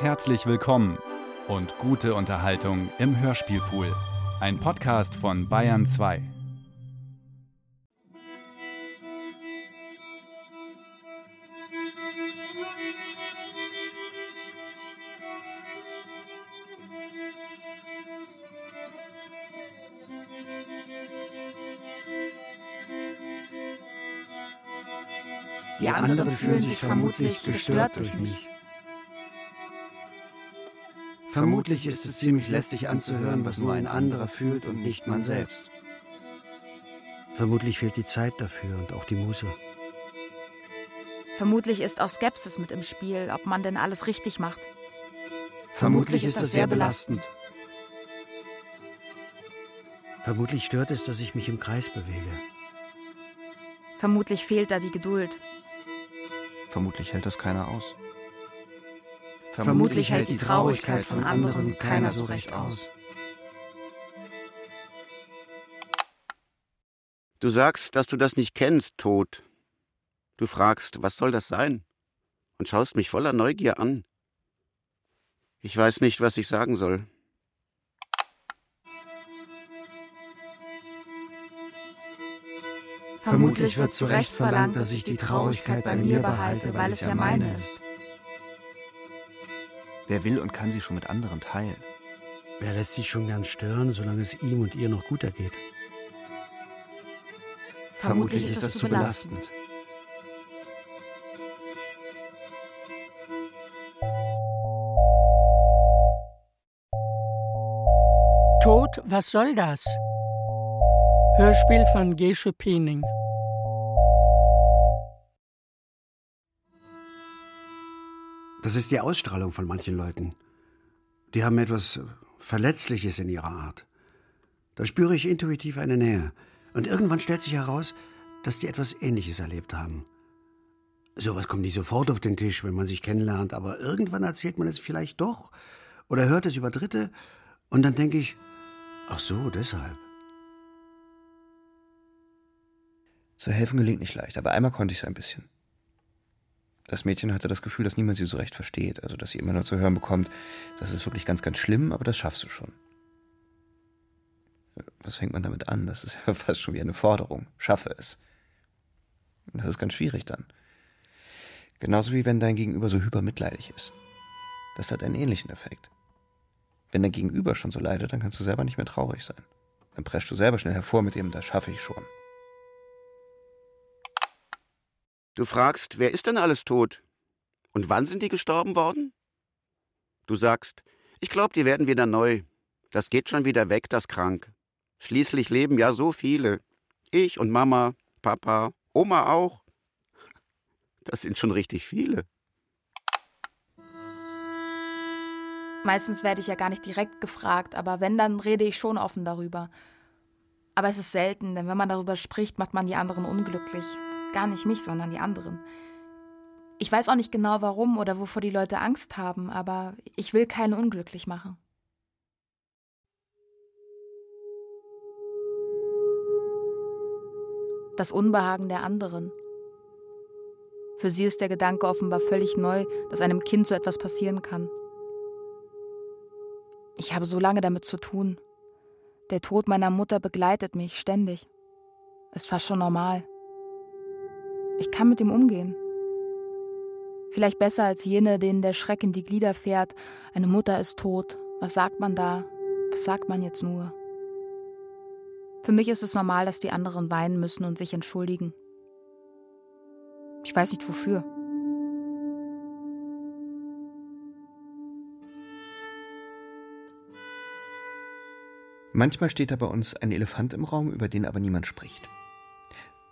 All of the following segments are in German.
Herzlich willkommen und gute Unterhaltung im Hörspielpool. Ein Podcast von Bayern 2. Die anderen fühlen sich vermutlich gestört durch mich. Vermutlich ist es ziemlich lästig anzuhören, was nur ein anderer fühlt und nicht man selbst. Vermutlich fehlt die Zeit dafür und auch die Muße. Vermutlich ist auch Skepsis mit im Spiel, ob man denn alles richtig macht. Vermutlich ist das sehr belastend. Vermutlich stört es, dass ich mich im Kreis bewege. Vermutlich fehlt da die Geduld. Vermutlich hält das keiner aus. Vermutlich hält die Traurigkeit von anderen keiner so recht aus. Du sagst, dass du das nicht kennst, Tod. Du fragst, was soll das sein? Und schaust mich voller Neugier an. Ich weiß nicht, was ich sagen soll. Vermutlich wird zu Recht verlangt, dass ich die Traurigkeit bei mir behalte, weil es ja meine ist. Wer will und kann sie schon mit anderen teilen? Wer lässt sich schon gern stören, solange es ihm und ihr noch gut ergeht? Vermutlich ist das zu belastend. Tod, was soll das? Hörspiel von Gesche Piening. Das ist die Ausstrahlung von manchen Leuten. Die haben etwas Verletzliches in ihrer Art. Da spüre ich intuitiv eine Nähe. Und irgendwann stellt sich heraus, dass die etwas Ähnliches erlebt haben. Sowas kommt nicht sofort auf den Tisch, wenn man sich kennenlernt, aber irgendwann erzählt man es vielleicht doch oder hört es über Dritte und dann denke ich, ach so, deshalb. So helfen gelingt nicht leicht, aber einmal konnte ich es ein bisschen. Das Mädchen hatte das Gefühl, dass niemand sie so recht versteht, also dass sie immer nur zu hören bekommt, das ist wirklich ganz, ganz schlimm, aber das schaffst du schon. Was fängt man damit an? Das ist ja fast schon wie eine Forderung. Schaffe es. Das ist ganz schwierig dann. Genauso wie wenn dein Gegenüber so hypermitleidig ist. Das hat einen ähnlichen Effekt. Wenn dein Gegenüber schon so leidet, dann kannst du selber nicht mehr traurig sein. Dann preschst du selber schnell hervor mit dem, das schaffe ich schon. Du fragst, wer ist denn alles tot? Und wann sind die gestorben worden? Du sagst, ich glaube, die werden wieder neu. Das geht schon wieder weg, das Krank. Schließlich leben ja so viele. Ich und Mama, Papa, Oma auch. Das sind schon richtig viele. Meistens werde ich ja gar nicht direkt gefragt, aber wenn, dann rede ich schon offen darüber. Aber es ist selten, denn wenn man darüber spricht, macht man die anderen unglücklich. Gar nicht mich, sondern die anderen. Ich weiß auch nicht genau warum oder wovor die Leute Angst haben, aber ich will keinen unglücklich machen. Das Unbehagen der anderen. Für sie ist der Gedanke offenbar völlig neu, dass einem Kind so etwas passieren kann. Ich habe so lange damit zu tun. Der Tod meiner Mutter begleitet mich ständig. Ist fast schon normal. Ich kann mit ihm umgehen. Vielleicht besser als jene, denen der Schreck in die Glieder fährt. Eine Mutter ist tot. Was sagt man da? Was sagt man jetzt nur? Für mich ist es normal, dass die anderen weinen müssen und sich entschuldigen. Ich weiß nicht wofür. Manchmal steht da bei uns ein Elefant im Raum, über den aber niemand spricht.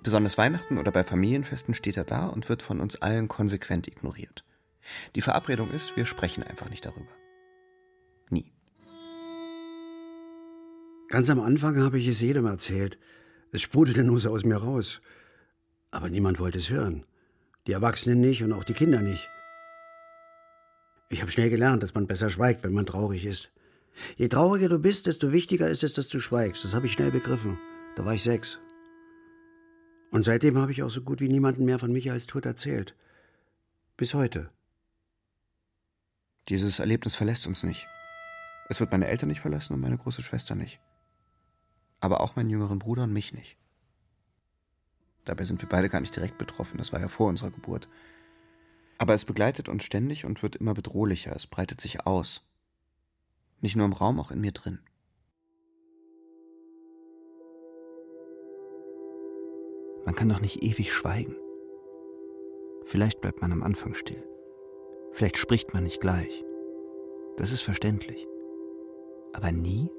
Besonders Weihnachten oder bei Familienfesten steht er da und wird von uns allen konsequent ignoriert. Die Verabredung ist, wir sprechen einfach nicht darüber. Nie. Ganz am Anfang habe ich es jedem erzählt. Es sprudelte nur so aus mir raus. Aber niemand wollte es hören. Die Erwachsenen nicht und auch die Kinder nicht. Ich habe schnell gelernt, dass man besser schweigt, wenn man traurig ist. Je trauriger du bist, desto wichtiger ist es, dass du schweigst. Das habe ich schnell begriffen. Da war ich sechs. Und seitdem habe ich auch so gut wie niemanden mehr von Michaels Tod erzählt. Bis heute. Dieses Erlebnis verlässt uns nicht. Es wird meine Eltern nicht verlassen und meine große Schwester nicht. Aber auch meinen jüngeren Bruder und mich nicht. Dabei sind wir beide gar nicht direkt betroffen, das war ja vor unserer Geburt. Aber es begleitet uns ständig und wird immer bedrohlicher, es breitet sich aus. Nicht nur im Raum, auch in mir drin. Man kann doch nicht ewig schweigen. Vielleicht bleibt man am Anfang still. Vielleicht spricht man nicht gleich. Das ist verständlich. Aber nie?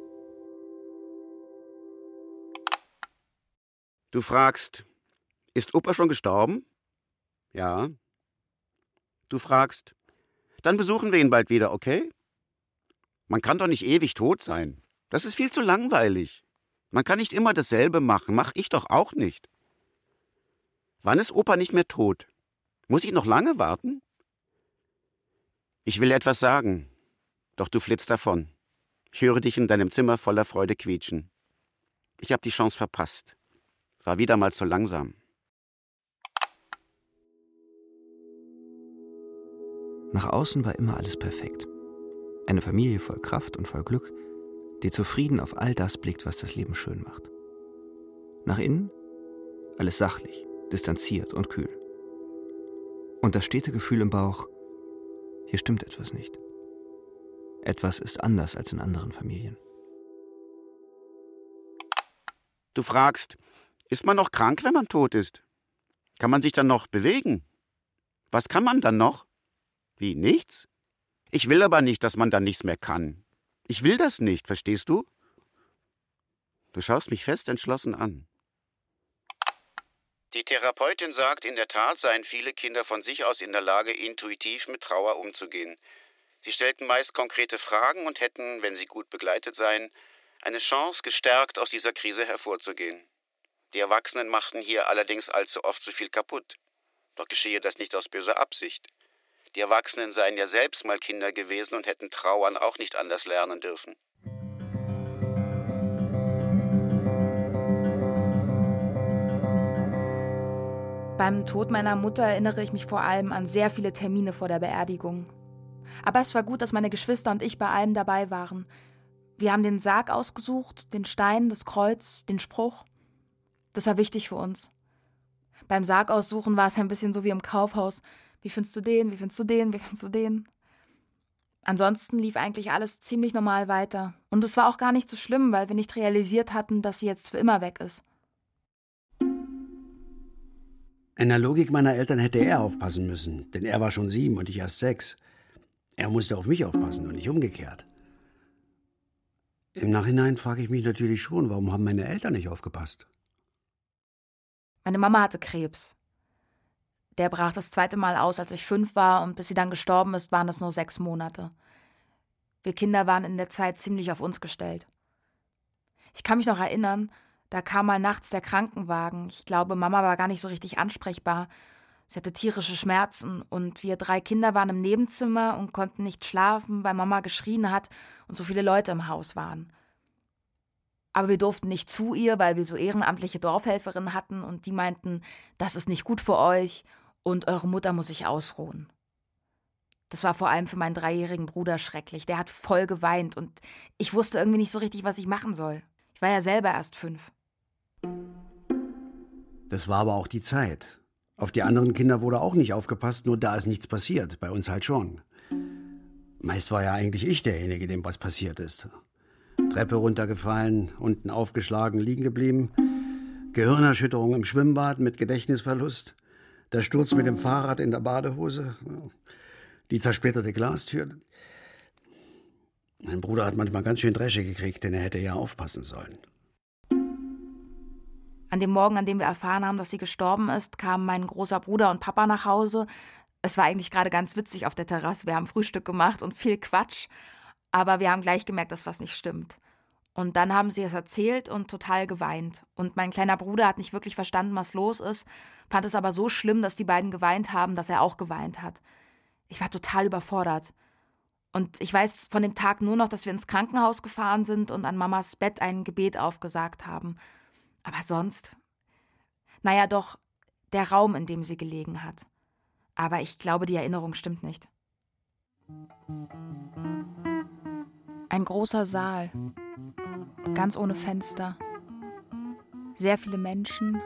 Du fragst, ist Opa schon gestorben? Ja. Du fragst, dann besuchen wir ihn bald wieder, okay? Man kann doch nicht ewig tot sein. Das ist viel zu langweilig. Man kann nicht immer dasselbe machen, mach ich doch auch nicht. Wann ist Opa nicht mehr tot? Muss ich noch lange warten? Ich will etwas sagen, doch du flitzt davon. Ich höre dich in deinem Zimmer voller Freude quietschen. Ich habe die Chance verpasst. War wieder mal zu langsam. Nach außen war immer alles perfekt. Eine Familie voll Kraft und voll Glück, die zufrieden auf all das blickt, was das Leben schön macht. Nach innen alles sachlich, distanziert und kühl. Und das stete Gefühl im Bauch, hier stimmt etwas nicht. Etwas ist anders als in anderen Familien. Du fragst, ist man noch krank, wenn man tot ist? Kann man sich dann noch bewegen? Was kann man dann noch? Wie, nichts? Ich will aber nicht, dass man dann nichts mehr kann. Ich will das nicht, verstehst du? Du schaust mich fest entschlossen an. Die Therapeutin sagt, in der Tat seien viele Kinder von sich aus in der Lage, intuitiv mit Trauer umzugehen. Sie stellten meist konkrete Fragen und hätten, wenn sie gut begleitet seien, eine Chance, gestärkt aus dieser Krise hervorzugehen. Die Erwachsenen machten hier allerdings allzu oft zu viel kaputt. Doch geschehe das nicht aus böser Absicht. Die Erwachsenen seien ja selbst mal Kinder gewesen und hätten Trauern auch nicht anders lernen dürfen. Beim Tod meiner Mutter erinnere ich mich vor allem an sehr viele Termine vor der Beerdigung. Aber es war gut, dass meine Geschwister und ich bei allem dabei waren. Wir haben den Sarg ausgesucht, den Stein, das Kreuz, den Spruch. Das war wichtig für uns. Beim Sarg aussuchen war es ein bisschen so wie im Kaufhaus. Wie findest du den? Wie findest du den? Wie findest du den? Ansonsten lief eigentlich alles ziemlich normal weiter. Und es war auch gar nicht so schlimm, weil wir nicht realisiert hatten, dass sie jetzt für immer weg ist. In der Logik meiner Eltern hätte er aufpassen müssen, denn er war schon sieben und ich erst sechs. Er musste auf mich aufpassen und nicht umgekehrt. Im Nachhinein frage ich mich natürlich schon, warum haben meine Eltern nicht aufgepasst? Meine Mama hatte Krebs. Der brach das zweite Mal aus, als ich fünf war, und bis sie dann gestorben ist, waren es nur sechs Monate. Wir Kinder waren in der Zeit ziemlich auf uns gestellt. Ich kann mich noch erinnern, da kam mal nachts der Krankenwagen. Ich glaube, Mama war gar nicht so richtig ansprechbar. Sie hatte tierische Schmerzen und wir drei Kinder waren im Nebenzimmer und konnten nicht schlafen, weil Mama geschrien hat und so viele Leute im Haus waren. Aber wir durften nicht zu ihr, weil wir so ehrenamtliche Dorfhelferinnen hatten und die meinten, das ist nicht gut für euch und eure Mutter muss sich ausruhen. Das war vor allem für meinen dreijährigen Bruder schrecklich. Der hat voll geweint und ich wusste irgendwie nicht so richtig, was ich machen soll. Ich war ja selber erst fünf. Das war aber auch die Zeit. Auf die anderen Kinder wurde auch nicht aufgepasst, nur da ist nichts passiert. Bei uns halt schon. Meist war ja eigentlich ich derjenige, dem was passiert ist. Treppe runtergefallen, unten aufgeschlagen, liegen geblieben. Gehirnerschütterung im Schwimmbad mit Gedächtnisverlust. Der Sturz mit dem Fahrrad in der Badehose. Die zersplitterte Glastür. Mein Bruder hat manchmal ganz schön Dresche gekriegt, denn er hätte ja aufpassen sollen. An dem Morgen, an dem wir erfahren haben, dass sie gestorben ist, kamen mein großer Bruder und Papa nach Hause. Es war eigentlich gerade ganz witzig auf der Terrasse. Wir haben Frühstück gemacht und viel Quatsch. Aber wir haben gleich gemerkt, dass was nicht stimmt. Und dann haben sie es erzählt und total geweint. Und mein kleiner Bruder hat nicht wirklich verstanden, was los ist, fand es aber so schlimm, dass die beiden geweint haben, dass er auch geweint hat. Ich war total überfordert. Und ich weiß von dem Tag nur noch, dass wir ins Krankenhaus gefahren sind und an Mamas Bett ein Gebet aufgesagt haben. Aber sonst. Naja, doch, der Raum, in dem sie gelegen hat. Aber ich glaube, die Erinnerung stimmt nicht. Ein großer Saal, ganz ohne Fenster. Sehr viele Menschen.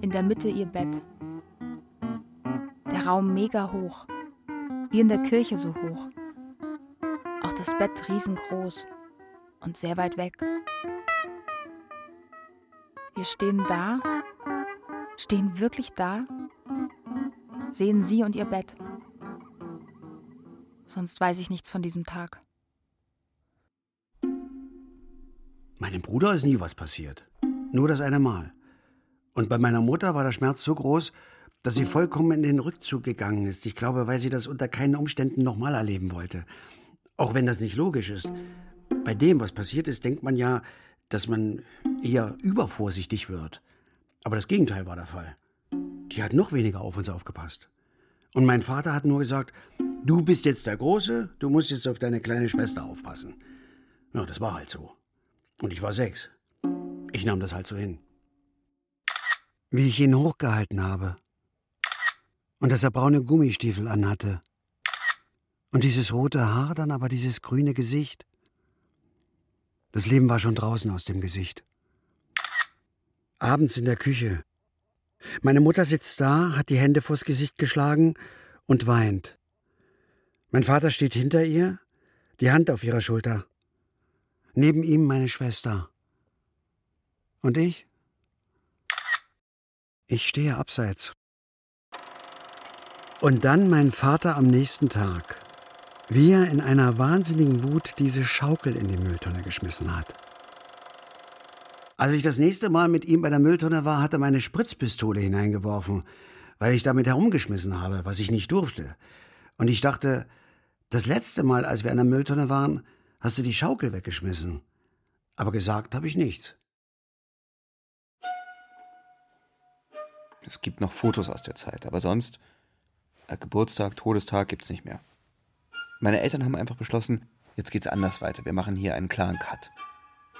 In der Mitte ihr Bett. Der Raum mega hoch. Wie in der Kirche so hoch. Auch das Bett riesengroß und sehr weit weg. Wir stehen da, stehen wirklich da, sehen sie und ihr Bett. Sonst weiß ich nichts von diesem Tag. Meinem Bruder ist nie was passiert. Nur das eine Mal. Und bei meiner Mutter war der Schmerz so groß, dass sie vollkommen in den Rückzug gegangen ist. Ich glaube, weil sie das unter keinen Umständen nochmal erleben wollte. Auch wenn das nicht logisch ist. Bei dem, was passiert ist, denkt man ja, dass man eher übervorsichtig wird. Aber das Gegenteil war der Fall. Die hat noch weniger auf uns aufgepasst. Und mein Vater hat nur gesagt, du bist jetzt der Große, du musst jetzt auf deine kleine Schwester aufpassen. Ja, das war halt so. Und ich war sechs. Ich nahm das halt so hin. Wie ich ihn hochgehalten habe. Und dass er braune Gummistiefel anhatte. Und dieses rote Haar, dann aber dieses grüne Gesicht. Das Leben war schon draußen aus dem Gesicht. Abends in der Küche. Meine Mutter sitzt da, hat die Hände vors Gesicht geschlagen und weint. Mein Vater steht hinter ihr, die Hand auf ihrer Schulter. Neben ihm meine Schwester. Und ich? Ich stehe abseits. Und dann mein Vater am nächsten Tag, wie er in einer wahnsinnigen Wut diese Schaukel in die Mülltonne geschmissen hat. Als ich das nächste Mal mit ihm bei der Mülltonne war, hat er meine Spritzpistole hineingeworfen, weil ich damit herumgeschmissen habe, was ich nicht durfte. Und ich dachte, das letzte Mal, als wir an der Mülltonne waren, hast du die Schaukel weggeschmissen. Aber gesagt habe ich nichts. Es gibt noch Fotos aus der Zeit, aber sonst äh, Geburtstag, Todestag gibt's nicht mehr. Meine Eltern haben einfach beschlossen, jetzt geht's anders weiter. Wir machen hier einen klaren Cut.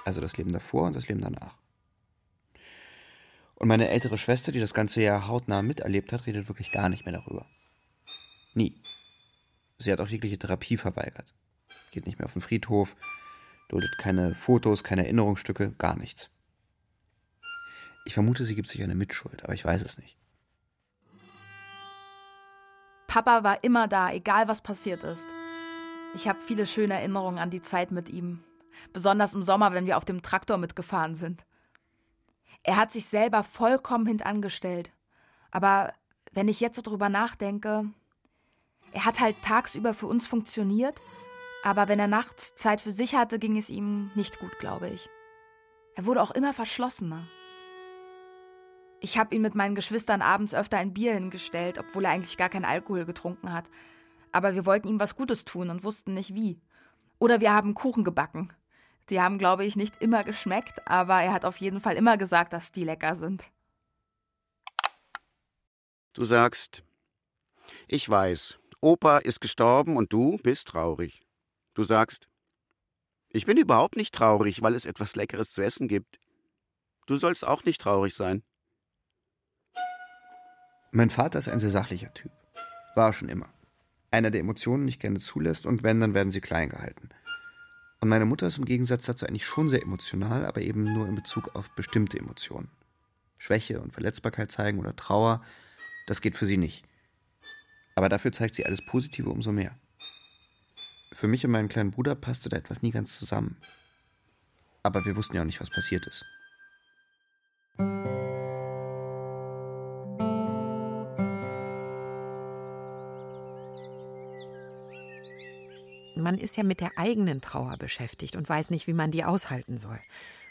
Also das Leben davor und das Leben danach. Und meine ältere Schwester, die das ganze Jahr hautnah miterlebt hat, redet wirklich gar nicht mehr darüber. Nie. Sie hat auch jegliche Therapie verweigert. Geht nicht mehr auf den Friedhof, duldet keine Fotos, keine Erinnerungsstücke, gar nichts. Ich vermute, sie gibt sich eine Mitschuld, aber ich weiß es nicht. Papa war immer da, egal was passiert ist. Ich habe viele schöne Erinnerungen an die Zeit mit ihm. Besonders im Sommer, wenn wir auf dem Traktor mitgefahren sind. Er hat sich selber vollkommen hintangestellt. Aber wenn ich jetzt so drüber nachdenke, er hat halt tagsüber für uns funktioniert, aber wenn er nachts Zeit für sich hatte, ging es ihm nicht gut, glaube ich. Er wurde auch immer verschlossener. Ich habe ihn mit meinen Geschwistern abends öfter ein Bier hingestellt, obwohl er eigentlich gar keinen Alkohol getrunken hat. Aber wir wollten ihm was Gutes tun und wussten nicht wie. Oder wir haben Kuchen gebacken. Die haben, glaube ich, nicht immer geschmeckt, aber er hat auf jeden Fall immer gesagt, dass die lecker sind. Du sagst, ich weiß, Opa ist gestorben und du bist traurig. Du sagst, ich bin überhaupt nicht traurig, weil es etwas Leckeres zu essen gibt. Du sollst auch nicht traurig sein. Mein Vater ist ein sehr sachlicher Typ. War schon immer. Einer, der Emotionen nicht gerne zulässt und wenn, dann werden sie klein gehalten. Und meine Mutter ist im Gegensatz dazu eigentlich schon sehr emotional, aber eben nur in Bezug auf bestimmte Emotionen. Schwäche und Verletzbarkeit zeigen oder Trauer, das geht für sie nicht. Aber dafür zeigt sie alles Positive umso mehr. Für mich und meinen kleinen Bruder passte da etwas nie ganz zusammen. Aber wir wussten ja auch nicht, was passiert ist. Man ist ja mit der eigenen Trauer beschäftigt und weiß nicht, wie man die aushalten soll.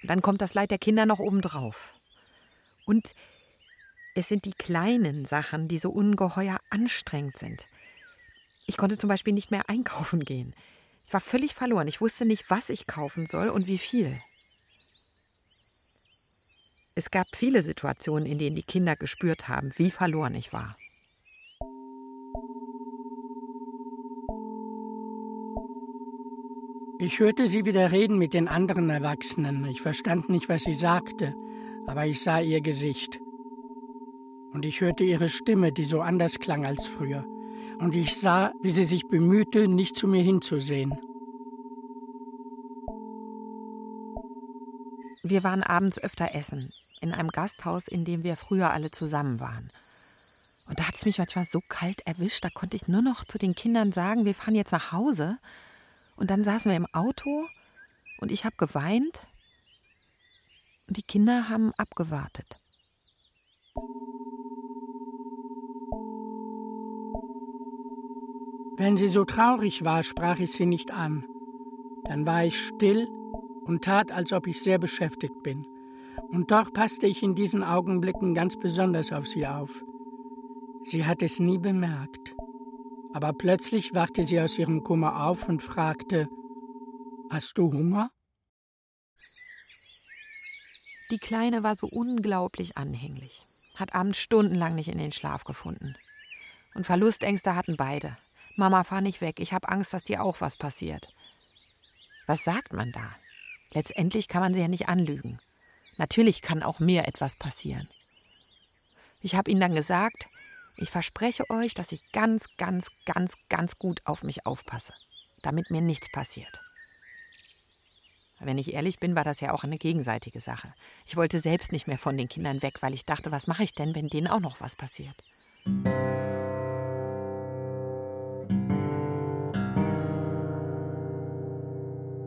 Und dann kommt das Leid der Kinder noch obendrauf. Und es sind die kleinen Sachen, die so ungeheuer anstrengend sind. Ich konnte zum Beispiel nicht mehr einkaufen gehen. Ich war völlig verloren. Ich wusste nicht, was ich kaufen soll und wie viel. Es gab viele Situationen, in denen die Kinder gespürt haben, wie verloren ich war. Ich hörte sie wieder reden mit den anderen Erwachsenen. Ich verstand nicht, was sie sagte, aber ich sah ihr Gesicht. Und ich hörte ihre Stimme, die so anders klang als früher. und ich sah, wie sie sich bemühte, nicht zu mir hinzusehen. Wir waren abends öfter essen, in einem Gasthaus, in dem wir früher alle zusammen waren. Und da hat es mich manchmal so kalt erwischt, da konnte ich nur noch zu den Kindern sagen, wir fahren jetzt nach Hause. Und dann saßen wir im Auto und ich habe geweint und die Kinder haben abgewartet. Wenn sie so traurig war, sprach ich sie nicht an. Dann war ich still und tat, als ob ich sehr beschäftigt bin. Und doch passte ich in diesen Augenblicken ganz besonders auf sie auf. Sie hat es nie bemerkt. Aber plötzlich wachte sie aus ihrem Kummer auf und fragte, Hast du Hunger? Die Kleine war so unglaublich anhänglich, hat abends stundenlang nicht in den Schlaf gefunden. Und Verlustängste hatten beide. Mama, fahr nicht weg, ich habe Angst, dass dir auch was passiert. Was sagt man da? Letztendlich kann man sie ja nicht anlügen. Natürlich kann auch mir etwas passieren. Ich habe ihnen dann gesagt, ich verspreche euch, dass ich ganz, ganz, ganz, ganz gut auf mich aufpasse, damit mir nichts passiert. Wenn ich ehrlich bin, war das ja auch eine gegenseitige Sache. Ich wollte selbst nicht mehr von den Kindern weg, weil ich dachte, was mache ich denn, wenn denen auch noch was passiert?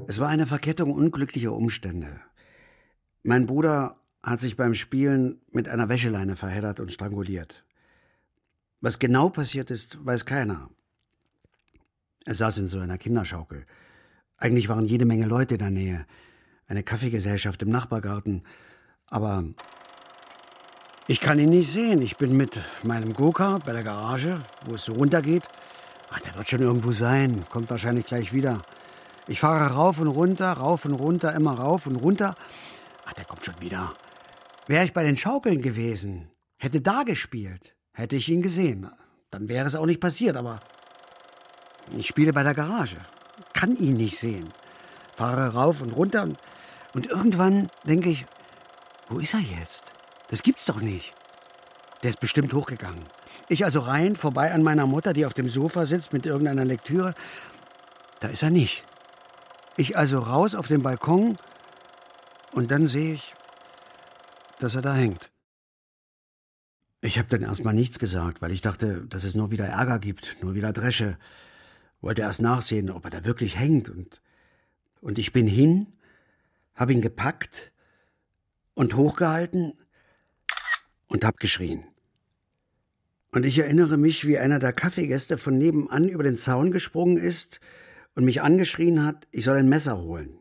Es war eine Verkettung unglücklicher Umstände. Mein Bruder hat sich beim Spielen mit einer Wäscheleine verheddert und stranguliert. Was genau passiert ist, weiß keiner. Er saß in so einer Kinderschaukel. Eigentlich waren jede Menge Leute in der Nähe. Eine Kaffeegesellschaft im Nachbargarten. Aber ich kann ihn nicht sehen. Ich bin mit meinem Go-Kart bei der Garage, wo es so runtergeht. Ach, der wird schon irgendwo sein. Kommt wahrscheinlich gleich wieder. Ich fahre rauf und runter, rauf und runter, immer rauf und runter. Ach, der kommt schon wieder. Wäre ich bei den Schaukeln gewesen, hätte da gespielt, hätte ich ihn gesehen. Dann wäre es auch nicht passiert, aber ich spiele bei der Garage, kann ihn nicht sehen. Fahre rauf und runter und, und irgendwann denke ich, wo ist er jetzt? Das gibt's doch nicht. Der ist bestimmt hochgegangen. Ich also rein, vorbei an meiner Mutter, die auf dem Sofa sitzt mit irgendeiner Lektüre. Da ist er nicht. Ich also raus auf den Balkon und dann sehe ich, dass er da hängt. Ich habe dann erstmal nichts gesagt, weil ich dachte, dass es nur wieder Ärger gibt, nur wieder Dresche. Wollte erst nachsehen, ob er da wirklich hängt und und ich bin hin, habe ihn gepackt und hochgehalten und hab geschrien. Und ich erinnere mich, wie einer der Kaffeegäste von nebenan über den Zaun gesprungen ist und mich angeschrien hat, ich soll ein Messer holen.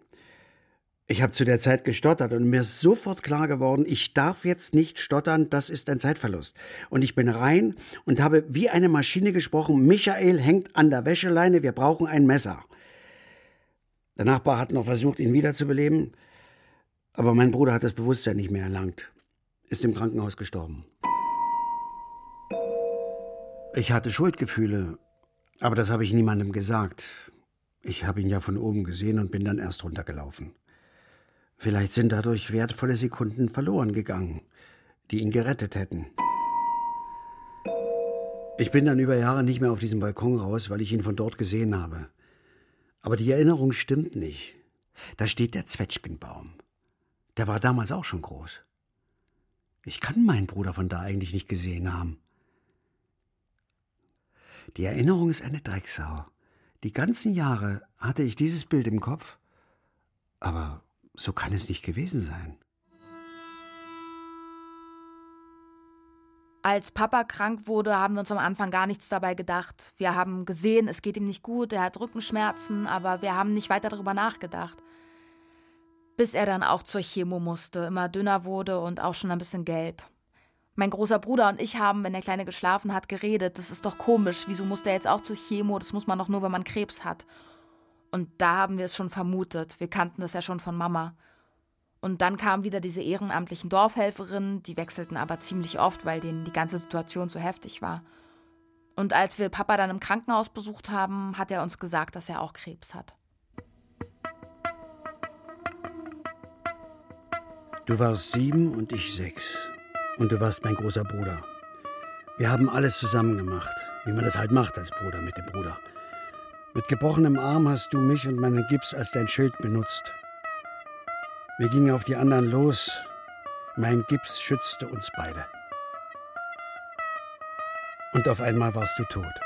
Ich habe zu der Zeit gestottert und mir ist sofort klar geworden, ich darf jetzt nicht stottern, das ist ein Zeitverlust. Und ich bin rein und habe wie eine Maschine gesprochen, Michael hängt an der Wäscheleine, wir brauchen ein Messer. Der Nachbar hat noch versucht, ihn wiederzubeleben, aber mein Bruder hat das Bewusstsein nicht mehr erlangt, ist im Krankenhaus gestorben. Ich hatte Schuldgefühle, aber das habe ich niemandem gesagt. Ich habe ihn ja von oben gesehen und bin dann erst runtergelaufen. Vielleicht sind dadurch wertvolle Sekunden verloren gegangen, die ihn gerettet hätten. Ich bin dann über Jahre nicht mehr auf diesem Balkon raus, weil ich ihn von dort gesehen habe. Aber die Erinnerung stimmt nicht. Da steht der Zwetschgenbaum. Der war damals auch schon groß. Ich kann meinen Bruder von da eigentlich nicht gesehen haben. Die Erinnerung ist eine Drecksau. Die ganzen Jahre hatte ich dieses Bild im Kopf, aber so kann es nicht gewesen sein. Als Papa krank wurde, haben wir uns am Anfang gar nichts dabei gedacht. Wir haben gesehen, es geht ihm nicht gut, er hat Rückenschmerzen, aber wir haben nicht weiter darüber nachgedacht. Bis er dann auch zur Chemo musste, immer dünner wurde und auch schon ein bisschen gelb. Mein großer Bruder und ich haben, wenn der Kleine geschlafen hat, geredet. Das ist doch komisch. Wieso muss der jetzt auch zur Chemo? Das muss man doch nur, wenn man Krebs hat. Und da haben wir es schon vermutet. Wir kannten das ja schon von Mama. Und dann kamen wieder diese ehrenamtlichen Dorfhelferinnen, die wechselten aber ziemlich oft, weil denen die ganze Situation zu heftig war. Und als wir Papa dann im Krankenhaus besucht haben, hat er uns gesagt, dass er auch Krebs hat. Du warst sieben und ich sechs. Und du warst mein großer Bruder. Wir haben alles zusammen gemacht. Wie man das halt macht als Bruder mit dem Bruder. Mit gebrochenem Arm hast du mich und meinen Gips als dein Schild benutzt. Wir gingen auf die anderen los. Mein Gips schützte uns beide. Und auf einmal warst du tot.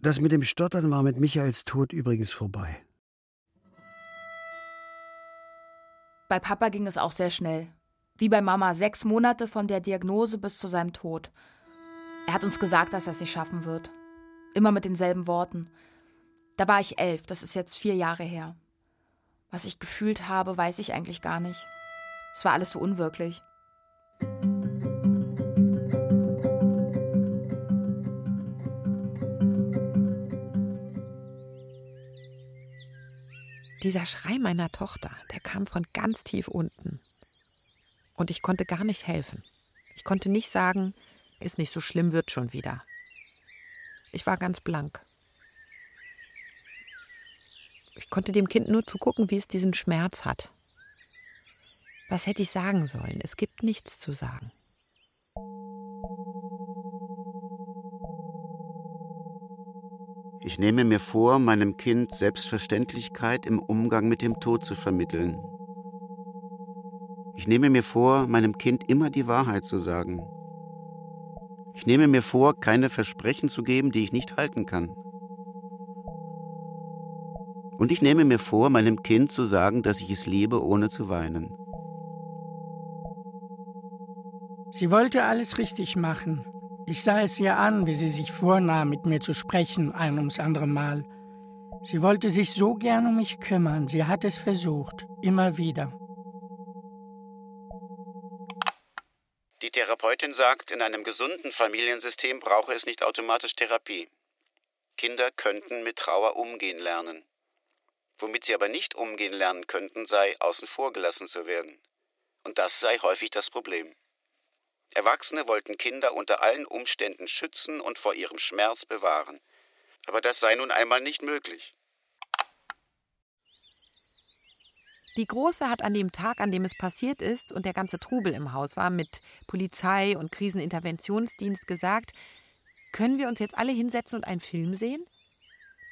Das mit dem Stottern war mit Michaels Tod übrigens vorbei. Bei Papa ging es auch sehr schnell. Wie bei Mama, sechs Monate von der Diagnose bis zu seinem Tod. Er hat uns gesagt, dass er es nicht schaffen wird. Immer mit denselben Worten. Da war ich elf, das ist jetzt vier Jahre her. Was ich gefühlt habe, weiß ich eigentlich gar nicht. Es war alles so unwirklich. Dieser Schrei meiner Tochter, der kam von ganz tief unten. Und ich konnte gar nicht helfen. Ich konnte nicht sagen, ist nicht so schlimm, wird schon wieder. Ich war ganz blank. Ich konnte dem Kind nur zugucken, wie es diesen Schmerz hat. Was hätte ich sagen sollen? Es gibt nichts zu sagen. Ich nehme mir vor, meinem Kind Selbstverständlichkeit im Umgang mit dem Tod zu vermitteln. Ich nehme mir vor, meinem Kind immer die Wahrheit zu sagen. Ich nehme mir vor, keine Versprechen zu geben, die ich nicht halten kann. Und ich nehme mir vor, meinem Kind zu sagen, dass ich es liebe, ohne zu weinen. Sie wollte alles richtig machen. Ich sah es ihr an, wie sie sich vornahm, mit mir zu sprechen, ein ums andere Mal. Sie wollte sich so gern um mich kümmern, sie hat es versucht, immer wieder. Therapeutin sagt, in einem gesunden Familiensystem brauche es nicht automatisch Therapie. Kinder könnten mit Trauer umgehen lernen. Womit sie aber nicht umgehen lernen könnten, sei außen vor gelassen zu werden. Und das sei häufig das Problem. Erwachsene wollten Kinder unter allen Umständen schützen und vor ihrem Schmerz bewahren. Aber das sei nun einmal nicht möglich. Die Große hat an dem Tag, an dem es passiert ist und der ganze Trubel im Haus war, mit Polizei und Kriseninterventionsdienst gesagt, können wir uns jetzt alle hinsetzen und einen Film sehen?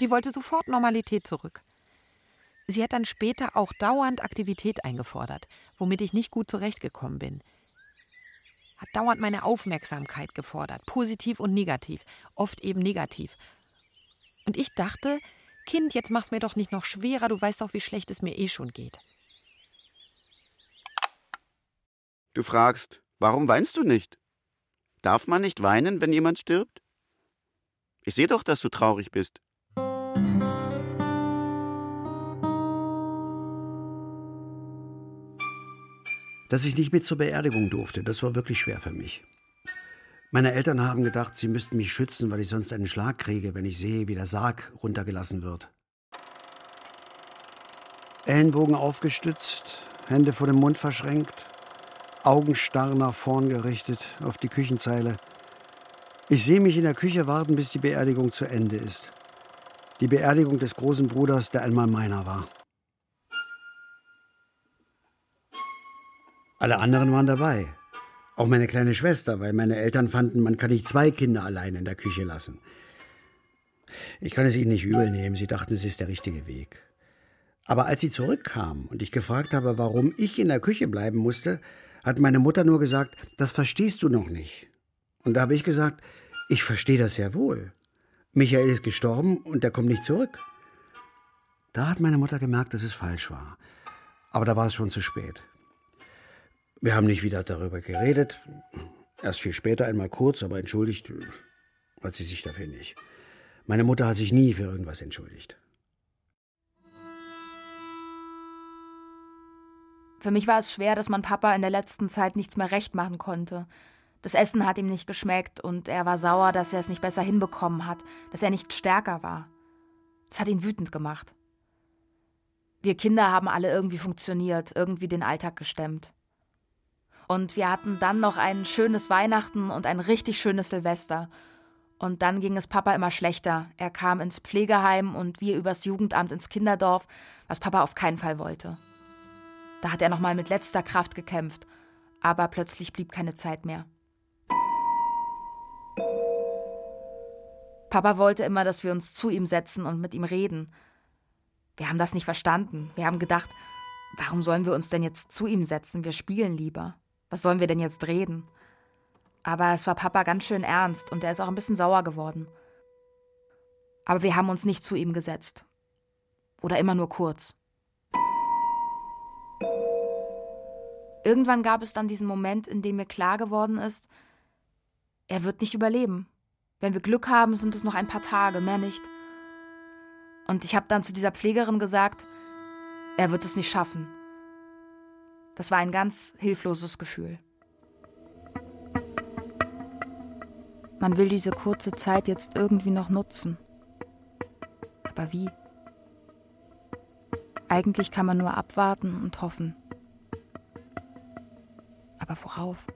Die wollte sofort Normalität zurück. Sie hat dann später auch dauernd Aktivität eingefordert, womit ich nicht gut zurechtgekommen bin hat dauernd meine Aufmerksamkeit gefordert, positiv und negativ, oft eben negativ. Und ich dachte, Kind, jetzt mach's mir doch nicht noch schwerer, du weißt doch, wie schlecht es mir eh schon geht. Du fragst, warum weinst du nicht? Darf man nicht weinen, wenn jemand stirbt? Ich sehe doch, dass du traurig bist. dass ich nicht mit zur Beerdigung durfte. Das war wirklich schwer für mich. Meine Eltern haben gedacht, sie müssten mich schützen, weil ich sonst einen Schlag kriege, wenn ich sehe, wie der Sarg runtergelassen wird. Ellenbogen aufgestützt, Hände vor dem Mund verschränkt, Augen starr nach vorn gerichtet auf die Küchenzeile. Ich sehe mich in der Küche warten, bis die Beerdigung zu Ende ist. Die Beerdigung des großen Bruders, der einmal meiner war. Alle anderen waren dabei. Auch meine kleine Schwester, weil meine Eltern fanden, man kann nicht zwei Kinder allein in der Küche lassen. Ich kann es ihnen nicht übel nehmen, sie dachten, es ist der richtige Weg. Aber als sie zurückkamen und ich gefragt habe, warum ich in der Küche bleiben musste, hat meine Mutter nur gesagt, das verstehst du noch nicht. Und da habe ich gesagt, ich verstehe das sehr wohl. Michael ist gestorben und er kommt nicht zurück. Da hat meine Mutter gemerkt, dass es falsch war. Aber da war es schon zu spät. Wir haben nicht wieder darüber geredet. Erst viel später einmal kurz, aber entschuldigt hat sie sich dafür nicht. Meine Mutter hat sich nie für irgendwas entschuldigt. Für mich war es schwer, dass man Papa in der letzten Zeit nichts mehr recht machen konnte. Das Essen hat ihm nicht geschmeckt und er war sauer, dass er es nicht besser hinbekommen hat, dass er nicht stärker war. Das hat ihn wütend gemacht. Wir Kinder haben alle irgendwie funktioniert, irgendwie den Alltag gestemmt. Und wir hatten dann noch ein schönes Weihnachten und ein richtig schönes Silvester. Und dann ging es Papa immer schlechter. Er kam ins Pflegeheim und wir übers Jugendamt ins Kinderdorf, was Papa auf keinen Fall wollte. Da hat er nochmal mit letzter Kraft gekämpft, aber plötzlich blieb keine Zeit mehr. Papa wollte immer, dass wir uns zu ihm setzen und mit ihm reden. Wir haben das nicht verstanden. Wir haben gedacht, warum sollen wir uns denn jetzt zu ihm setzen? Wir spielen lieber. Was sollen wir denn jetzt reden? Aber es war Papa ganz schön ernst und er ist auch ein bisschen sauer geworden. Aber wir haben uns nicht zu ihm gesetzt. Oder immer nur kurz. Irgendwann gab es dann diesen Moment, in dem mir klar geworden ist, er wird nicht überleben. Wenn wir Glück haben, sind es noch ein paar Tage, mehr nicht. Und ich habe dann zu dieser Pflegerin gesagt, er wird es nicht schaffen. Das war ein ganz hilfloses Gefühl. Man will diese kurze Zeit jetzt irgendwie noch nutzen. Aber wie? Eigentlich kann man nur abwarten und hoffen. Aber worauf?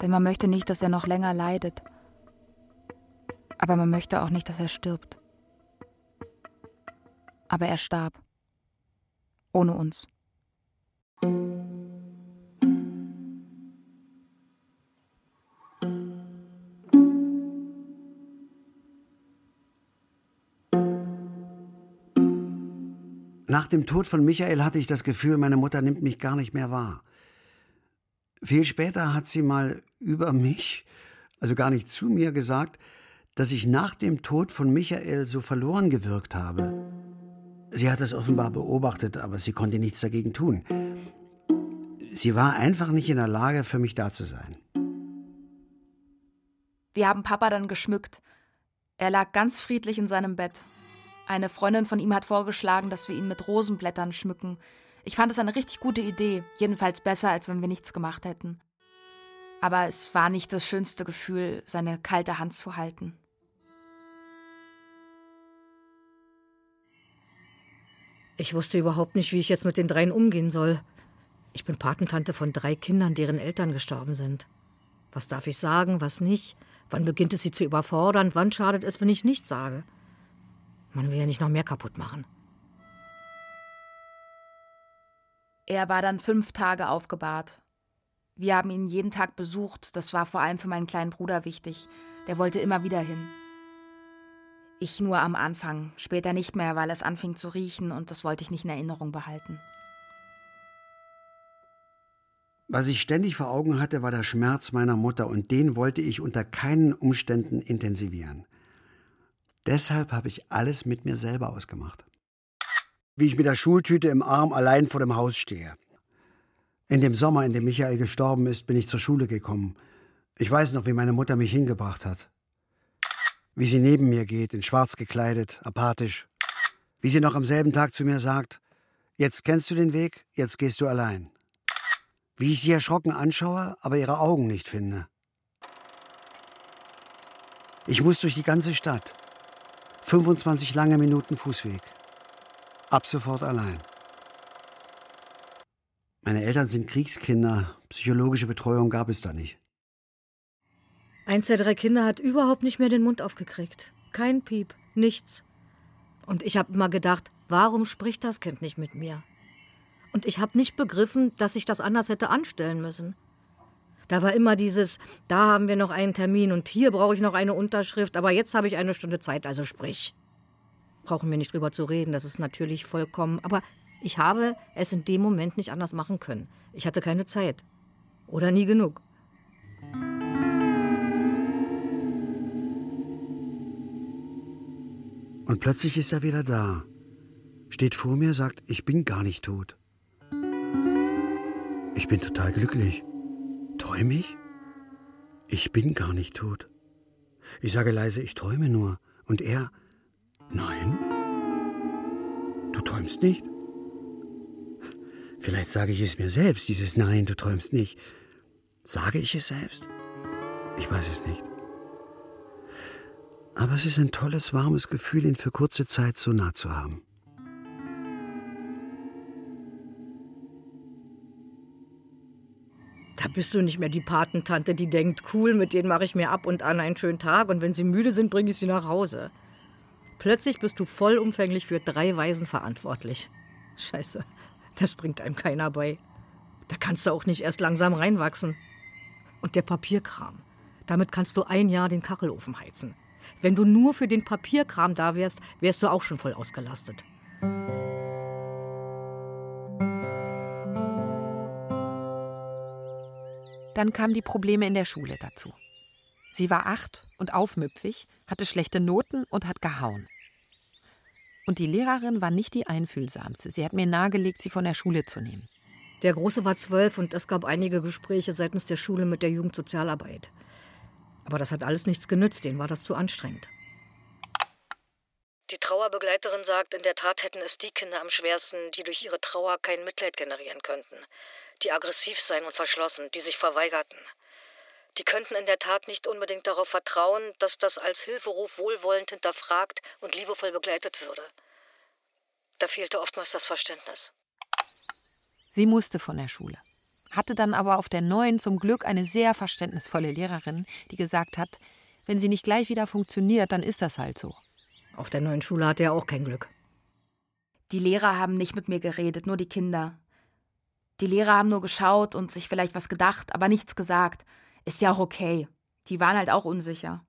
Denn man möchte nicht, dass er noch länger leidet. Aber man möchte auch nicht, dass er stirbt. Aber er starb. Ohne uns. Nach dem Tod von Michael hatte ich das Gefühl, meine Mutter nimmt mich gar nicht mehr wahr. Viel später hat sie mal über mich, also gar nicht zu mir gesagt, dass ich nach dem Tod von Michael so verloren gewirkt habe. Sie hat es offenbar beobachtet, aber sie konnte nichts dagegen tun. Sie war einfach nicht in der Lage, für mich da zu sein. Wir haben Papa dann geschmückt. Er lag ganz friedlich in seinem Bett. Eine Freundin von ihm hat vorgeschlagen, dass wir ihn mit Rosenblättern schmücken. Ich fand es eine richtig gute Idee, jedenfalls besser, als wenn wir nichts gemacht hätten. Aber es war nicht das schönste Gefühl, seine kalte Hand zu halten. Ich wusste überhaupt nicht, wie ich jetzt mit den dreien umgehen soll. Ich bin Patentante von drei Kindern, deren Eltern gestorben sind. Was darf ich sagen, was nicht? Wann beginnt es sie zu überfordern? Wann schadet es, wenn ich nichts sage? Man will ja nicht noch mehr kaputt machen. Er war dann fünf Tage aufgebahrt. Wir haben ihn jeden Tag besucht. Das war vor allem für meinen kleinen Bruder wichtig. Der wollte immer wieder hin. Ich nur am Anfang, später nicht mehr, weil es anfing zu riechen und das wollte ich nicht in Erinnerung behalten. Was ich ständig vor Augen hatte, war der Schmerz meiner Mutter und den wollte ich unter keinen Umständen intensivieren. Deshalb habe ich alles mit mir selber ausgemacht. Wie ich mit der Schultüte im Arm allein vor dem Haus stehe. In dem Sommer, in dem Michael gestorben ist, bin ich zur Schule gekommen. Ich weiß noch, wie meine Mutter mich hingebracht hat. Wie sie neben mir geht, in schwarz gekleidet, apathisch. Wie sie noch am selben Tag zu mir sagt, jetzt kennst du den Weg, jetzt gehst du allein. Wie ich sie erschrocken anschaue, aber ihre Augen nicht finde. Ich muss durch die ganze Stadt. 25 lange Minuten Fußweg. Ab sofort allein. Meine Eltern sind Kriegskinder. Psychologische Betreuung gab es da nicht. Eins der drei Kinder hat überhaupt nicht mehr den Mund aufgekriegt. Kein Piep, nichts. Und ich habe immer gedacht, warum spricht das Kind nicht mit mir? Und ich habe nicht begriffen, dass ich das anders hätte anstellen müssen. Da war immer dieses, da haben wir noch einen Termin und hier brauche ich noch eine Unterschrift, aber jetzt habe ich eine Stunde Zeit, also sprich. Brauchen wir nicht drüber zu reden, das ist natürlich vollkommen, aber ich habe es in dem Moment nicht anders machen können. Ich hatte keine Zeit. Oder nie genug. Und plötzlich ist er wieder da. Steht vor mir, sagt, ich bin gar nicht tot. Ich bin total glücklich. Träume ich? Ich bin gar nicht tot. Ich sage leise, ich träume nur. Und er, nein. Du träumst nicht? Vielleicht sage ich es mir selbst, dieses Nein, du träumst nicht. Sage ich es selbst? Ich weiß es nicht. Aber es ist ein tolles, warmes Gefühl, ihn für kurze Zeit so nah zu haben. Bist du nicht mehr die Patentante, die denkt, cool, mit denen mache ich mir ab und an einen schönen Tag und wenn sie müde sind, bringe ich sie nach Hause. Plötzlich bist du vollumfänglich für drei Waisen verantwortlich. Scheiße, das bringt einem keiner bei. Da kannst du auch nicht erst langsam reinwachsen. Und der Papierkram. Damit kannst du ein Jahr den Kachelofen heizen. Wenn du nur für den Papierkram da wärst, wärst du auch schon voll ausgelastet. Dann kamen die Probleme in der Schule dazu. Sie war acht und aufmüpfig, hatte schlechte Noten und hat gehauen. Und die Lehrerin war nicht die einfühlsamste. Sie hat mir nahegelegt, sie von der Schule zu nehmen. Der Große war zwölf und es gab einige Gespräche seitens der Schule mit der Jugendsozialarbeit. Aber das hat alles nichts genützt, denen war das zu anstrengend. Die Trauerbegleiterin sagt, in der Tat hätten es die Kinder am schwersten, die durch ihre Trauer kein Mitleid generieren könnten, die aggressiv seien und verschlossen, die sich verweigerten. Die könnten in der Tat nicht unbedingt darauf vertrauen, dass das als Hilferuf wohlwollend hinterfragt und liebevoll begleitet würde. Da fehlte oftmals das Verständnis. Sie musste von der Schule, hatte dann aber auf der neuen zum Glück eine sehr verständnisvolle Lehrerin, die gesagt hat, wenn sie nicht gleich wieder funktioniert, dann ist das halt so. Auf der neuen Schule hatte er auch kein Glück. Die Lehrer haben nicht mit mir geredet, nur die Kinder. Die Lehrer haben nur geschaut und sich vielleicht was gedacht, aber nichts gesagt. Ist ja auch okay. Die waren halt auch unsicher.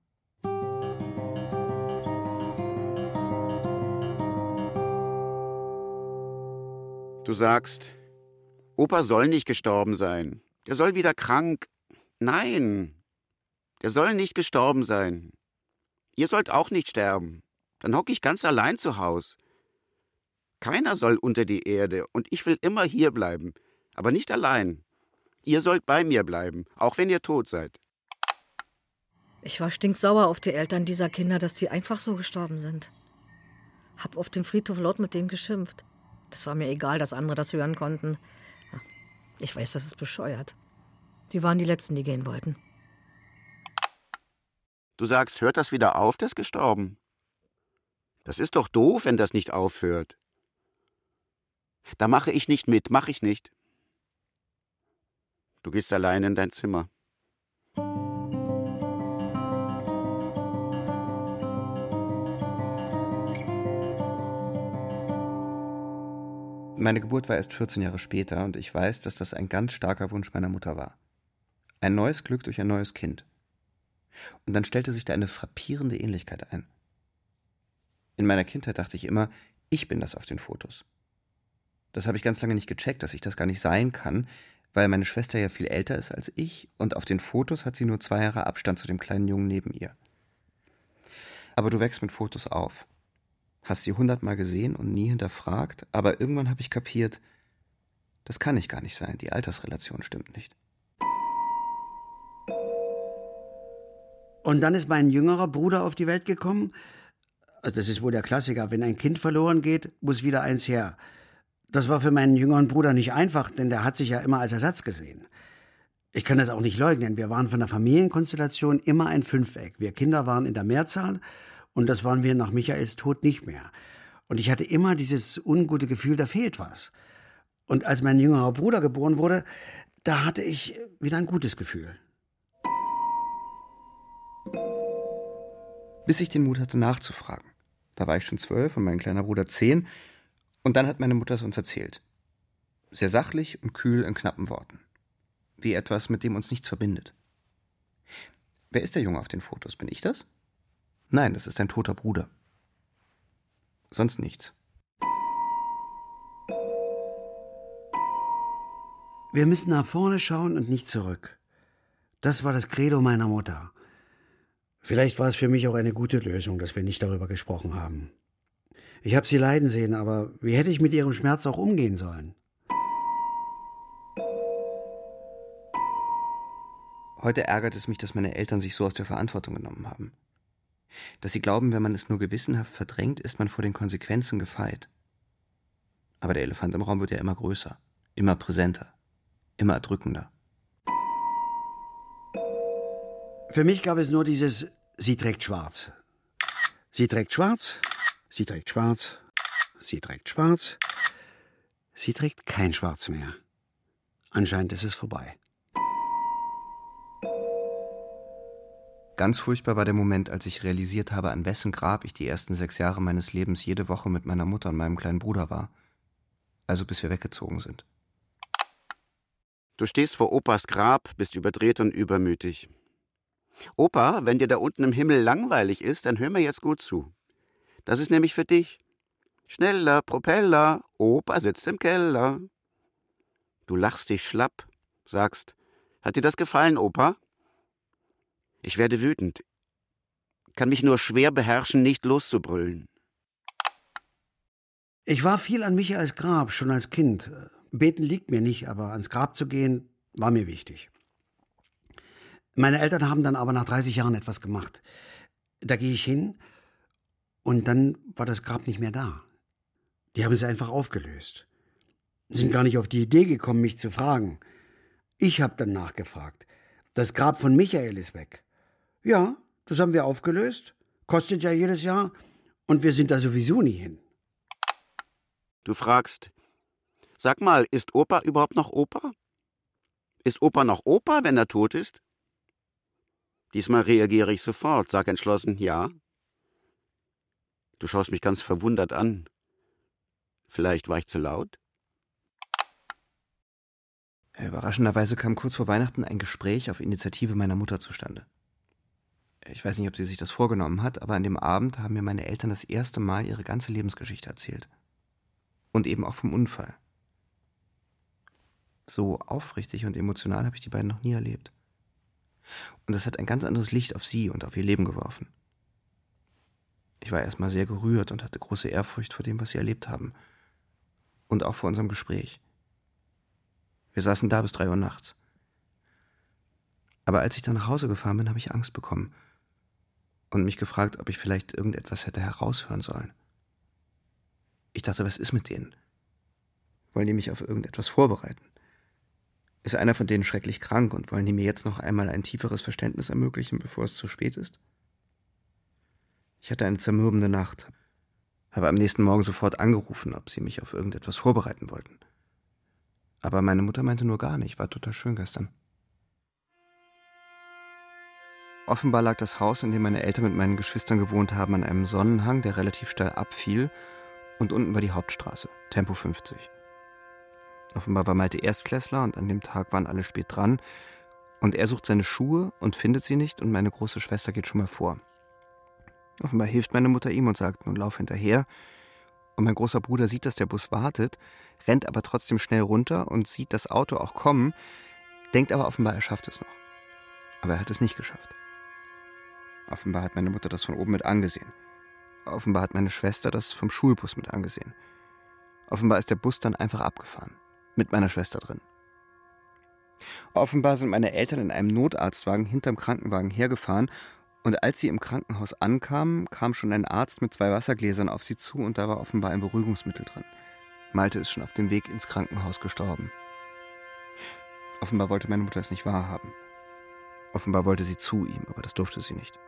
Du sagst, Opa soll nicht gestorben sein. Der soll wieder krank. Nein, der soll nicht gestorben sein. Ihr sollt auch nicht sterben. Dann hocke ich ganz allein zu Haus. Keiner soll unter die Erde und ich will immer hier bleiben, aber nicht allein. Ihr sollt bei mir bleiben, auch wenn ihr tot seid. Ich war stinksauer auf die Eltern dieser Kinder, dass sie einfach so gestorben sind. Hab auf dem Friedhof laut mit denen geschimpft. Das war mir egal, dass andere das hören konnten. Ich weiß, das ist bescheuert. Sie waren die Letzten, die gehen wollten. Du sagst, hört das wieder auf, das gestorben? Das ist doch doof, wenn das nicht aufhört. Da mache ich nicht mit, mache ich nicht. Du gehst allein in dein Zimmer. Meine Geburt war erst 14 Jahre später und ich weiß, dass das ein ganz starker Wunsch meiner Mutter war. Ein neues Glück durch ein neues Kind. Und dann stellte sich da eine frappierende Ähnlichkeit ein. In meiner Kindheit dachte ich immer, ich bin das auf den Fotos. Das habe ich ganz lange nicht gecheckt, dass ich das gar nicht sein kann, weil meine Schwester ja viel älter ist als ich und auf den Fotos hat sie nur zwei Jahre Abstand zu dem kleinen Jungen neben ihr. Aber du wächst mit Fotos auf. Hast sie hundertmal gesehen und nie hinterfragt, aber irgendwann habe ich kapiert, das kann ich gar nicht sein, die Altersrelation stimmt nicht. Und dann ist mein jüngerer Bruder auf die Welt gekommen. Also das ist wohl der Klassiker. Wenn ein Kind verloren geht, muss wieder eins her. Das war für meinen jüngeren Bruder nicht einfach, denn der hat sich ja immer als Ersatz gesehen. Ich kann das auch nicht leugnen. Wir waren von der Familienkonstellation immer ein Fünfeck. Wir Kinder waren in der Mehrzahl und das waren wir nach Michaels Tod nicht mehr. Und ich hatte immer dieses ungute Gefühl, da fehlt was. Und als mein jüngerer Bruder geboren wurde, da hatte ich wieder ein gutes Gefühl. Bis ich den Mut hatte, nachzufragen. Da war ich schon zwölf und mein kleiner Bruder zehn. Und dann hat meine Mutter es uns erzählt. Sehr sachlich und kühl in knappen Worten. Wie etwas, mit dem uns nichts verbindet. Wer ist der Junge auf den Fotos? Bin ich das? Nein, das ist ein toter Bruder. Sonst nichts. Wir müssen nach vorne schauen und nicht zurück. Das war das Credo meiner Mutter. Vielleicht war es für mich auch eine gute Lösung, dass wir nicht darüber gesprochen haben. Ich habe sie leiden sehen, aber wie hätte ich mit ihrem Schmerz auch umgehen sollen? Heute ärgert es mich, dass meine Eltern sich so aus der Verantwortung genommen haben. Dass sie glauben, wenn man es nur gewissenhaft verdrängt, ist man vor den Konsequenzen gefeit. Aber der Elefant im Raum wird ja immer größer, immer präsenter, immer erdrückender. Für mich gab es nur dieses Sie trägt schwarz. Sie trägt schwarz, sie trägt schwarz, sie trägt schwarz. Sie trägt kein Schwarz mehr. Anscheinend ist es vorbei. Ganz furchtbar war der Moment, als ich realisiert habe, an wessen Grab ich die ersten sechs Jahre meines Lebens jede Woche mit meiner Mutter und meinem kleinen Bruder war. Also bis wir weggezogen sind. Du stehst vor Opas Grab, bist überdreht und übermütig. Opa, wenn dir da unten im Himmel langweilig ist, dann hör mir jetzt gut zu. Das ist nämlich für dich. Schneller, Propeller, Opa sitzt im Keller. Du lachst dich schlapp, sagst, hat dir das gefallen, Opa? Ich werde wütend, kann mich nur schwer beherrschen, nicht loszubrüllen. Ich war viel an Michaels Grab, schon als Kind. Beten liegt mir nicht, aber ans Grab zu gehen, war mir wichtig. Meine Eltern haben dann aber nach 30 Jahren etwas gemacht. Da gehe ich hin und dann war das Grab nicht mehr da. Die haben es einfach aufgelöst. Sind gar nicht auf die Idee gekommen, mich zu fragen. Ich habe dann nachgefragt. Das Grab von Michael ist weg. Ja, das haben wir aufgelöst. Kostet ja jedes Jahr. Und wir sind da sowieso nie hin. Du fragst, sag mal, ist Opa überhaupt noch Opa? Ist Opa noch Opa, wenn er tot ist? Diesmal reagiere ich sofort, sag entschlossen ja. Du schaust mich ganz verwundert an. Vielleicht war ich zu laut? Überraschenderweise kam kurz vor Weihnachten ein Gespräch auf Initiative meiner Mutter zustande. Ich weiß nicht, ob sie sich das vorgenommen hat, aber an dem Abend haben mir meine Eltern das erste Mal ihre ganze Lebensgeschichte erzählt. Und eben auch vom Unfall. So aufrichtig und emotional habe ich die beiden noch nie erlebt. Und das hat ein ganz anderes Licht auf sie und auf ihr Leben geworfen. Ich war erstmal sehr gerührt und hatte große Ehrfurcht vor dem, was sie erlebt haben. Und auch vor unserem Gespräch. Wir saßen da bis drei Uhr nachts. Aber als ich dann nach Hause gefahren bin, habe ich Angst bekommen und mich gefragt, ob ich vielleicht irgendetwas hätte heraushören sollen. Ich dachte, was ist mit denen? Wollen die mich auf irgendetwas vorbereiten? Ist einer von denen schrecklich krank und wollen die mir jetzt noch einmal ein tieferes Verständnis ermöglichen, bevor es zu spät ist? Ich hatte eine zermürbende Nacht, habe am nächsten Morgen sofort angerufen, ob sie mich auf irgendetwas vorbereiten wollten. Aber meine Mutter meinte nur gar nicht, war total schön gestern. Offenbar lag das Haus, in dem meine Eltern mit meinen Geschwistern gewohnt haben, an einem Sonnenhang, der relativ steil abfiel, und unten war die Hauptstraße, Tempo 50. Offenbar war Malte Erstklässler und an dem Tag waren alle spät dran, und er sucht seine Schuhe und findet sie nicht, und meine große Schwester geht schon mal vor. Offenbar hilft meine Mutter ihm und sagt, nun lauf hinterher. Und mein großer Bruder sieht, dass der Bus wartet, rennt aber trotzdem schnell runter und sieht das Auto auch kommen, denkt aber offenbar, er schafft es noch. Aber er hat es nicht geschafft. Offenbar hat meine Mutter das von oben mit angesehen. Offenbar hat meine Schwester das vom Schulbus mit angesehen. Offenbar ist der Bus dann einfach abgefahren. Mit meiner Schwester drin. Offenbar sind meine Eltern in einem Notarztwagen hinterm Krankenwagen hergefahren und als sie im Krankenhaus ankamen, kam schon ein Arzt mit zwei Wassergläsern auf sie zu und da war offenbar ein Beruhigungsmittel drin. Malte ist schon auf dem Weg ins Krankenhaus gestorben. Offenbar wollte meine Mutter es nicht wahrhaben. Offenbar wollte sie zu ihm, aber das durfte sie nicht.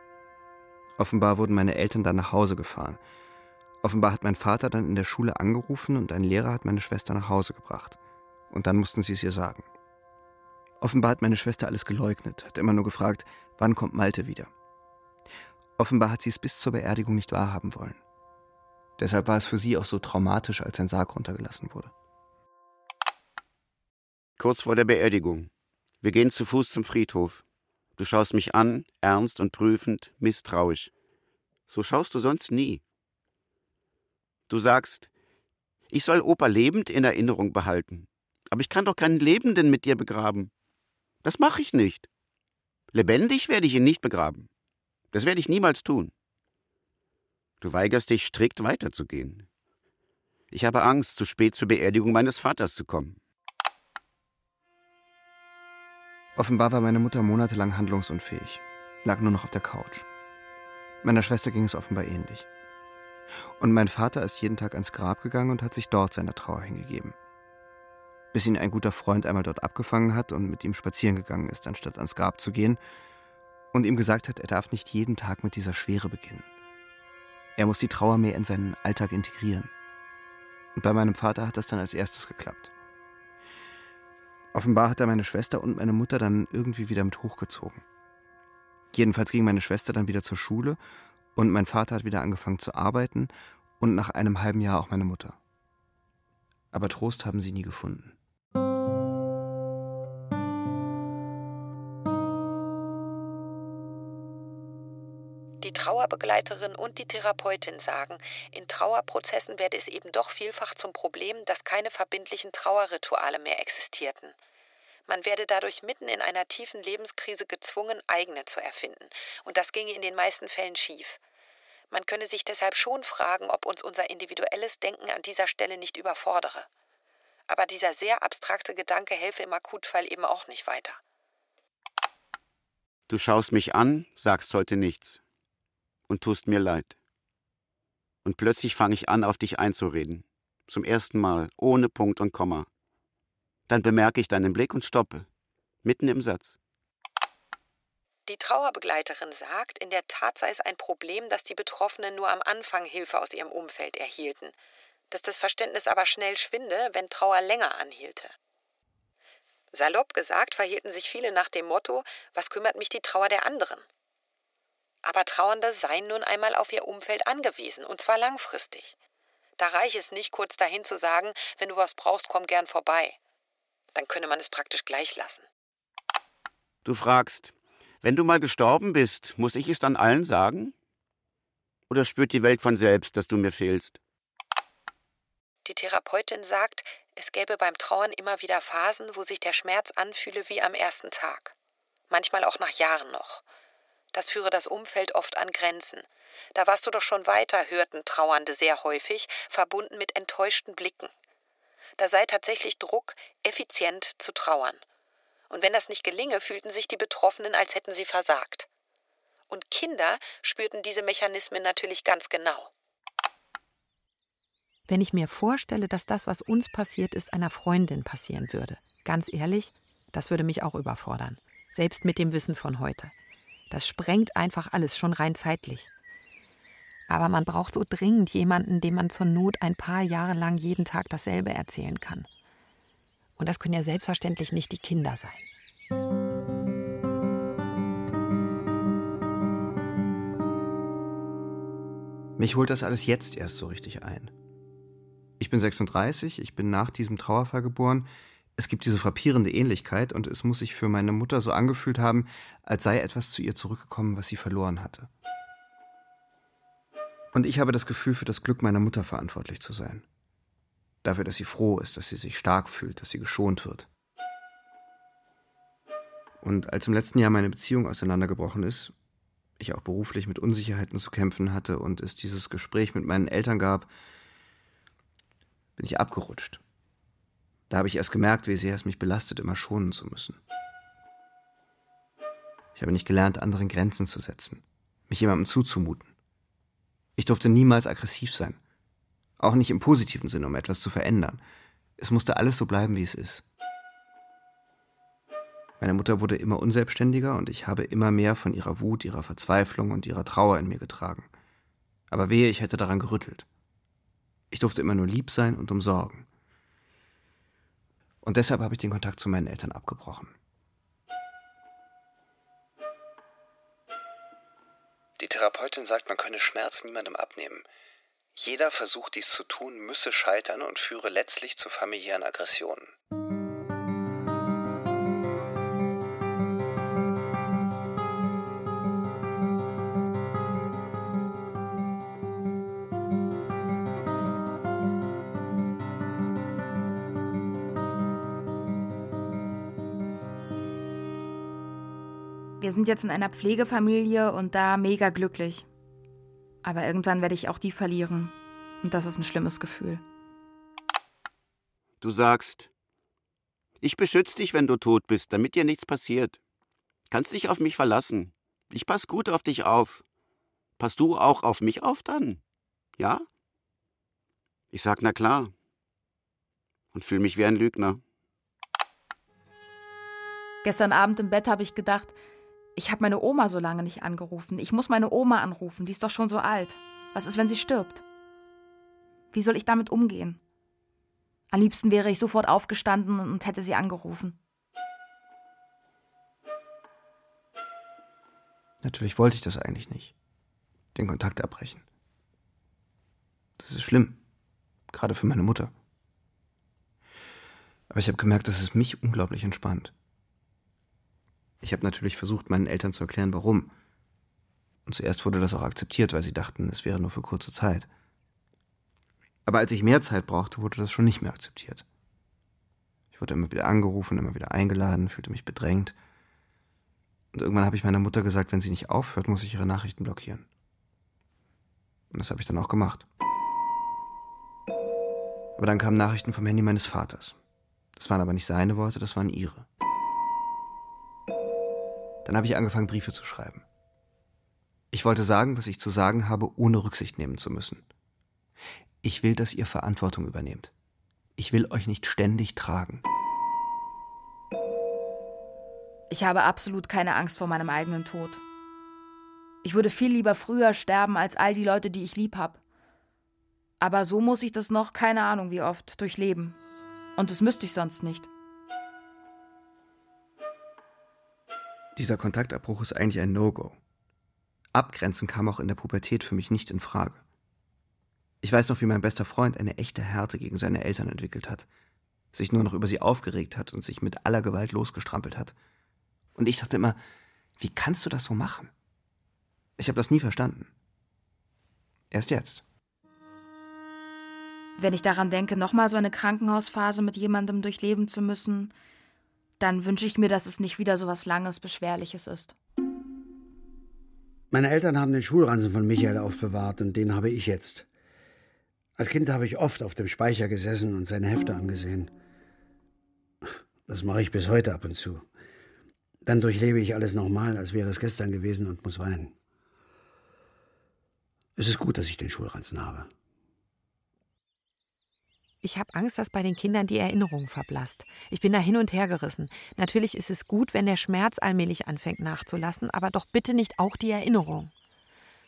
Offenbar wurden meine Eltern dann nach Hause gefahren. Offenbar hat mein Vater dann in der Schule angerufen und ein Lehrer hat meine Schwester nach Hause gebracht. Und dann mussten sie es ihr sagen. Offenbar hat meine Schwester alles geleugnet, hat immer nur gefragt, wann kommt Malte wieder. Offenbar hat sie es bis zur Beerdigung nicht wahrhaben wollen. Deshalb war es für sie auch so traumatisch, als sein Sarg runtergelassen wurde. Kurz vor der Beerdigung. Wir gehen zu Fuß zum Friedhof. Du schaust mich an, ernst und prüfend, misstrauisch. So schaust du sonst nie. Du sagst, ich soll Opa lebend in Erinnerung behalten. Aber ich kann doch keinen Lebenden mit dir begraben. Das mache ich nicht. Lebendig werde ich ihn nicht begraben. Das werde ich niemals tun. Du weigerst dich strikt weiterzugehen. Ich habe Angst, zu spät zur Beerdigung meines Vaters zu kommen. Offenbar war meine Mutter monatelang handlungsunfähig, lag nur noch auf der Couch. Meiner Schwester ging es offenbar ähnlich. Und mein Vater ist jeden Tag ans Grab gegangen und hat sich dort seiner Trauer hingegeben. Bis ihn ein guter Freund einmal dort abgefangen hat und mit ihm spazieren gegangen ist, anstatt ans Grab zu gehen, und ihm gesagt hat, er darf nicht jeden Tag mit dieser Schwere beginnen. Er muss die Trauer mehr in seinen Alltag integrieren. Und bei meinem Vater hat das dann als erstes geklappt. Offenbar hat er meine Schwester und meine Mutter dann irgendwie wieder mit hochgezogen. Jedenfalls ging meine Schwester dann wieder zur Schule und mein Vater hat wieder angefangen zu arbeiten und nach einem halben Jahr auch meine Mutter. Aber Trost haben sie nie gefunden. Trauerbegleiterin und die Therapeutin sagen, in Trauerprozessen werde es eben doch vielfach zum Problem, dass keine verbindlichen Trauerrituale mehr existierten. Man werde dadurch mitten in einer tiefen Lebenskrise gezwungen, eigene zu erfinden, und das ginge in den meisten Fällen schief. Man könne sich deshalb schon fragen, ob uns unser individuelles Denken an dieser Stelle nicht überfordere. Aber dieser sehr abstrakte Gedanke helfe im Akutfall eben auch nicht weiter. Du schaust mich an, sagst heute nichts und tust mir leid. Und plötzlich fange ich an, auf dich einzureden. Zum ersten Mal, ohne Punkt und Komma. Dann bemerke ich deinen Blick und stoppe. Mitten im Satz. Die Trauerbegleiterin sagt, in der Tat sei es ein Problem, dass die Betroffenen nur am Anfang Hilfe aus ihrem Umfeld erhielten, dass das Verständnis aber schnell schwinde, wenn Trauer länger anhielte. Salopp gesagt verhielten sich viele nach dem Motto, was kümmert mich die Trauer der anderen? Aber Trauernde seien nun einmal auf ihr Umfeld angewiesen, und zwar langfristig. Da reiche es nicht, kurz dahin zu sagen, wenn du was brauchst, komm gern vorbei. Dann könne man es praktisch gleich lassen. Du fragst, wenn du mal gestorben bist, muss ich es dann allen sagen? Oder spürt die Welt von selbst, dass du mir fehlst? Die Therapeutin sagt, es gäbe beim Trauern immer wieder Phasen, wo sich der Schmerz anfühle wie am ersten Tag. Manchmal auch nach Jahren noch. Das führe das Umfeld oft an Grenzen. Da warst du doch schon weiter, hörten Trauernde sehr häufig, verbunden mit enttäuschten Blicken. Da sei tatsächlich Druck, effizient zu trauern. Und wenn das nicht gelinge, fühlten sich die Betroffenen, als hätten sie versagt. Und Kinder spürten diese Mechanismen natürlich ganz genau. Wenn ich mir vorstelle, dass das, was uns passiert ist, einer Freundin passieren würde, ganz ehrlich, das würde mich auch überfordern. Selbst mit dem Wissen von heute. Das sprengt einfach alles, schon rein zeitlich. Aber man braucht so dringend jemanden, dem man zur Not ein paar Jahre lang jeden Tag dasselbe erzählen kann. Und das können ja selbstverständlich nicht die Kinder sein. Mich holt das alles jetzt erst so richtig ein. Ich bin 36, ich bin nach diesem Trauerfall geboren. Es gibt diese frappierende Ähnlichkeit und es muss sich für meine Mutter so angefühlt haben, als sei etwas zu ihr zurückgekommen, was sie verloren hatte. Und ich habe das Gefühl, für das Glück meiner Mutter verantwortlich zu sein. Dafür, dass sie froh ist, dass sie sich stark fühlt, dass sie geschont wird. Und als im letzten Jahr meine Beziehung auseinandergebrochen ist, ich auch beruflich mit Unsicherheiten zu kämpfen hatte und es dieses Gespräch mit meinen Eltern gab, bin ich abgerutscht. Da habe ich erst gemerkt, wie sehr es mich belastet, immer schonen zu müssen. Ich habe nicht gelernt, anderen Grenzen zu setzen, mich jemandem zuzumuten. Ich durfte niemals aggressiv sein. Auch nicht im positiven Sinne, um etwas zu verändern. Es musste alles so bleiben, wie es ist. Meine Mutter wurde immer unselbstständiger und ich habe immer mehr von ihrer Wut, ihrer Verzweiflung und ihrer Trauer in mir getragen. Aber wehe, ich hätte daran gerüttelt. Ich durfte immer nur lieb sein und umsorgen. Und deshalb habe ich den Kontakt zu meinen Eltern abgebrochen. Die Therapeutin sagt, man könne Schmerz niemandem abnehmen. Jeder Versuch, dies zu tun, müsse scheitern und führe letztlich zu familiären Aggressionen. Sind jetzt in einer Pflegefamilie und da mega glücklich. Aber irgendwann werde ich auch die verlieren. Und das ist ein schlimmes Gefühl. Du sagst, ich beschütze dich, wenn du tot bist, damit dir nichts passiert. Kannst dich auf mich verlassen. Ich pass gut auf dich auf. Pass du auch auf mich auf dann? Ja? Ich sag, na klar. Und fühle mich wie ein Lügner. Gestern Abend im Bett habe ich gedacht, ich habe meine Oma so lange nicht angerufen. Ich muss meine Oma anrufen, die ist doch schon so alt. Was ist, wenn sie stirbt? Wie soll ich damit umgehen? Am liebsten wäre ich sofort aufgestanden und hätte sie angerufen. Natürlich wollte ich das eigentlich nicht. Den Kontakt abbrechen. Das ist schlimm. Gerade für meine Mutter. Aber ich habe gemerkt, dass es mich unglaublich entspannt. Ich habe natürlich versucht, meinen Eltern zu erklären, warum. Und zuerst wurde das auch akzeptiert, weil sie dachten, es wäre nur für kurze Zeit. Aber als ich mehr Zeit brauchte, wurde das schon nicht mehr akzeptiert. Ich wurde immer wieder angerufen, immer wieder eingeladen, fühlte mich bedrängt. Und irgendwann habe ich meiner Mutter gesagt, wenn sie nicht aufhört, muss ich ihre Nachrichten blockieren. Und das habe ich dann auch gemacht. Aber dann kamen Nachrichten vom Handy meines Vaters. Das waren aber nicht seine Worte, das waren ihre. Dann habe ich angefangen, Briefe zu schreiben. Ich wollte sagen, was ich zu sagen habe, ohne Rücksicht nehmen zu müssen. Ich will, dass ihr Verantwortung übernehmt. Ich will euch nicht ständig tragen. Ich habe absolut keine Angst vor meinem eigenen Tod. Ich würde viel lieber früher sterben als all die Leute, die ich lieb habe. Aber so muss ich das noch, keine Ahnung wie oft, durchleben. Und das müsste ich sonst nicht. Dieser Kontaktabbruch ist eigentlich ein No-Go. Abgrenzen kam auch in der Pubertät für mich nicht in Frage. Ich weiß noch, wie mein bester Freund eine echte Härte gegen seine Eltern entwickelt hat, sich nur noch über sie aufgeregt hat und sich mit aller Gewalt losgestrampelt hat. Und ich dachte immer, wie kannst du das so machen? Ich habe das nie verstanden. Erst jetzt. Wenn ich daran denke, nochmal so eine Krankenhausphase mit jemandem durchleben zu müssen, dann wünsche ich mir, dass es nicht wieder so was Langes, Beschwerliches ist. Meine Eltern haben den Schulranzen von Michael aufbewahrt und den habe ich jetzt. Als Kind habe ich oft auf dem Speicher gesessen und seine Hefte angesehen. Das mache ich bis heute ab und zu. Dann durchlebe ich alles nochmal, als wäre es gestern gewesen und muss weinen. Es ist gut, dass ich den Schulranzen habe. Ich habe Angst, dass bei den Kindern die Erinnerung verblasst. Ich bin da hin und her gerissen. Natürlich ist es gut, wenn der Schmerz allmählich anfängt nachzulassen, aber doch bitte nicht auch die Erinnerung.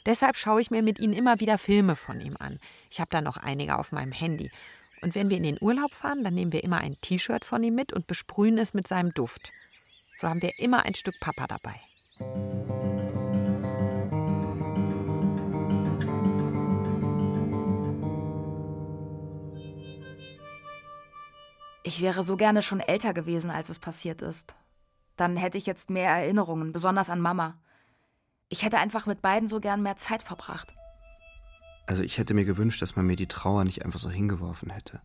Deshalb schaue ich mir mit ihnen immer wieder Filme von ihm an. Ich habe da noch einige auf meinem Handy. Und wenn wir in den Urlaub fahren, dann nehmen wir immer ein T-Shirt von ihm mit und besprühen es mit seinem Duft. So haben wir immer ein Stück Papa dabei. Ich wäre so gerne schon älter gewesen, als es passiert ist. Dann hätte ich jetzt mehr Erinnerungen, besonders an Mama. Ich hätte einfach mit beiden so gern mehr Zeit verbracht. Also ich hätte mir gewünscht, dass man mir die Trauer nicht einfach so hingeworfen hätte.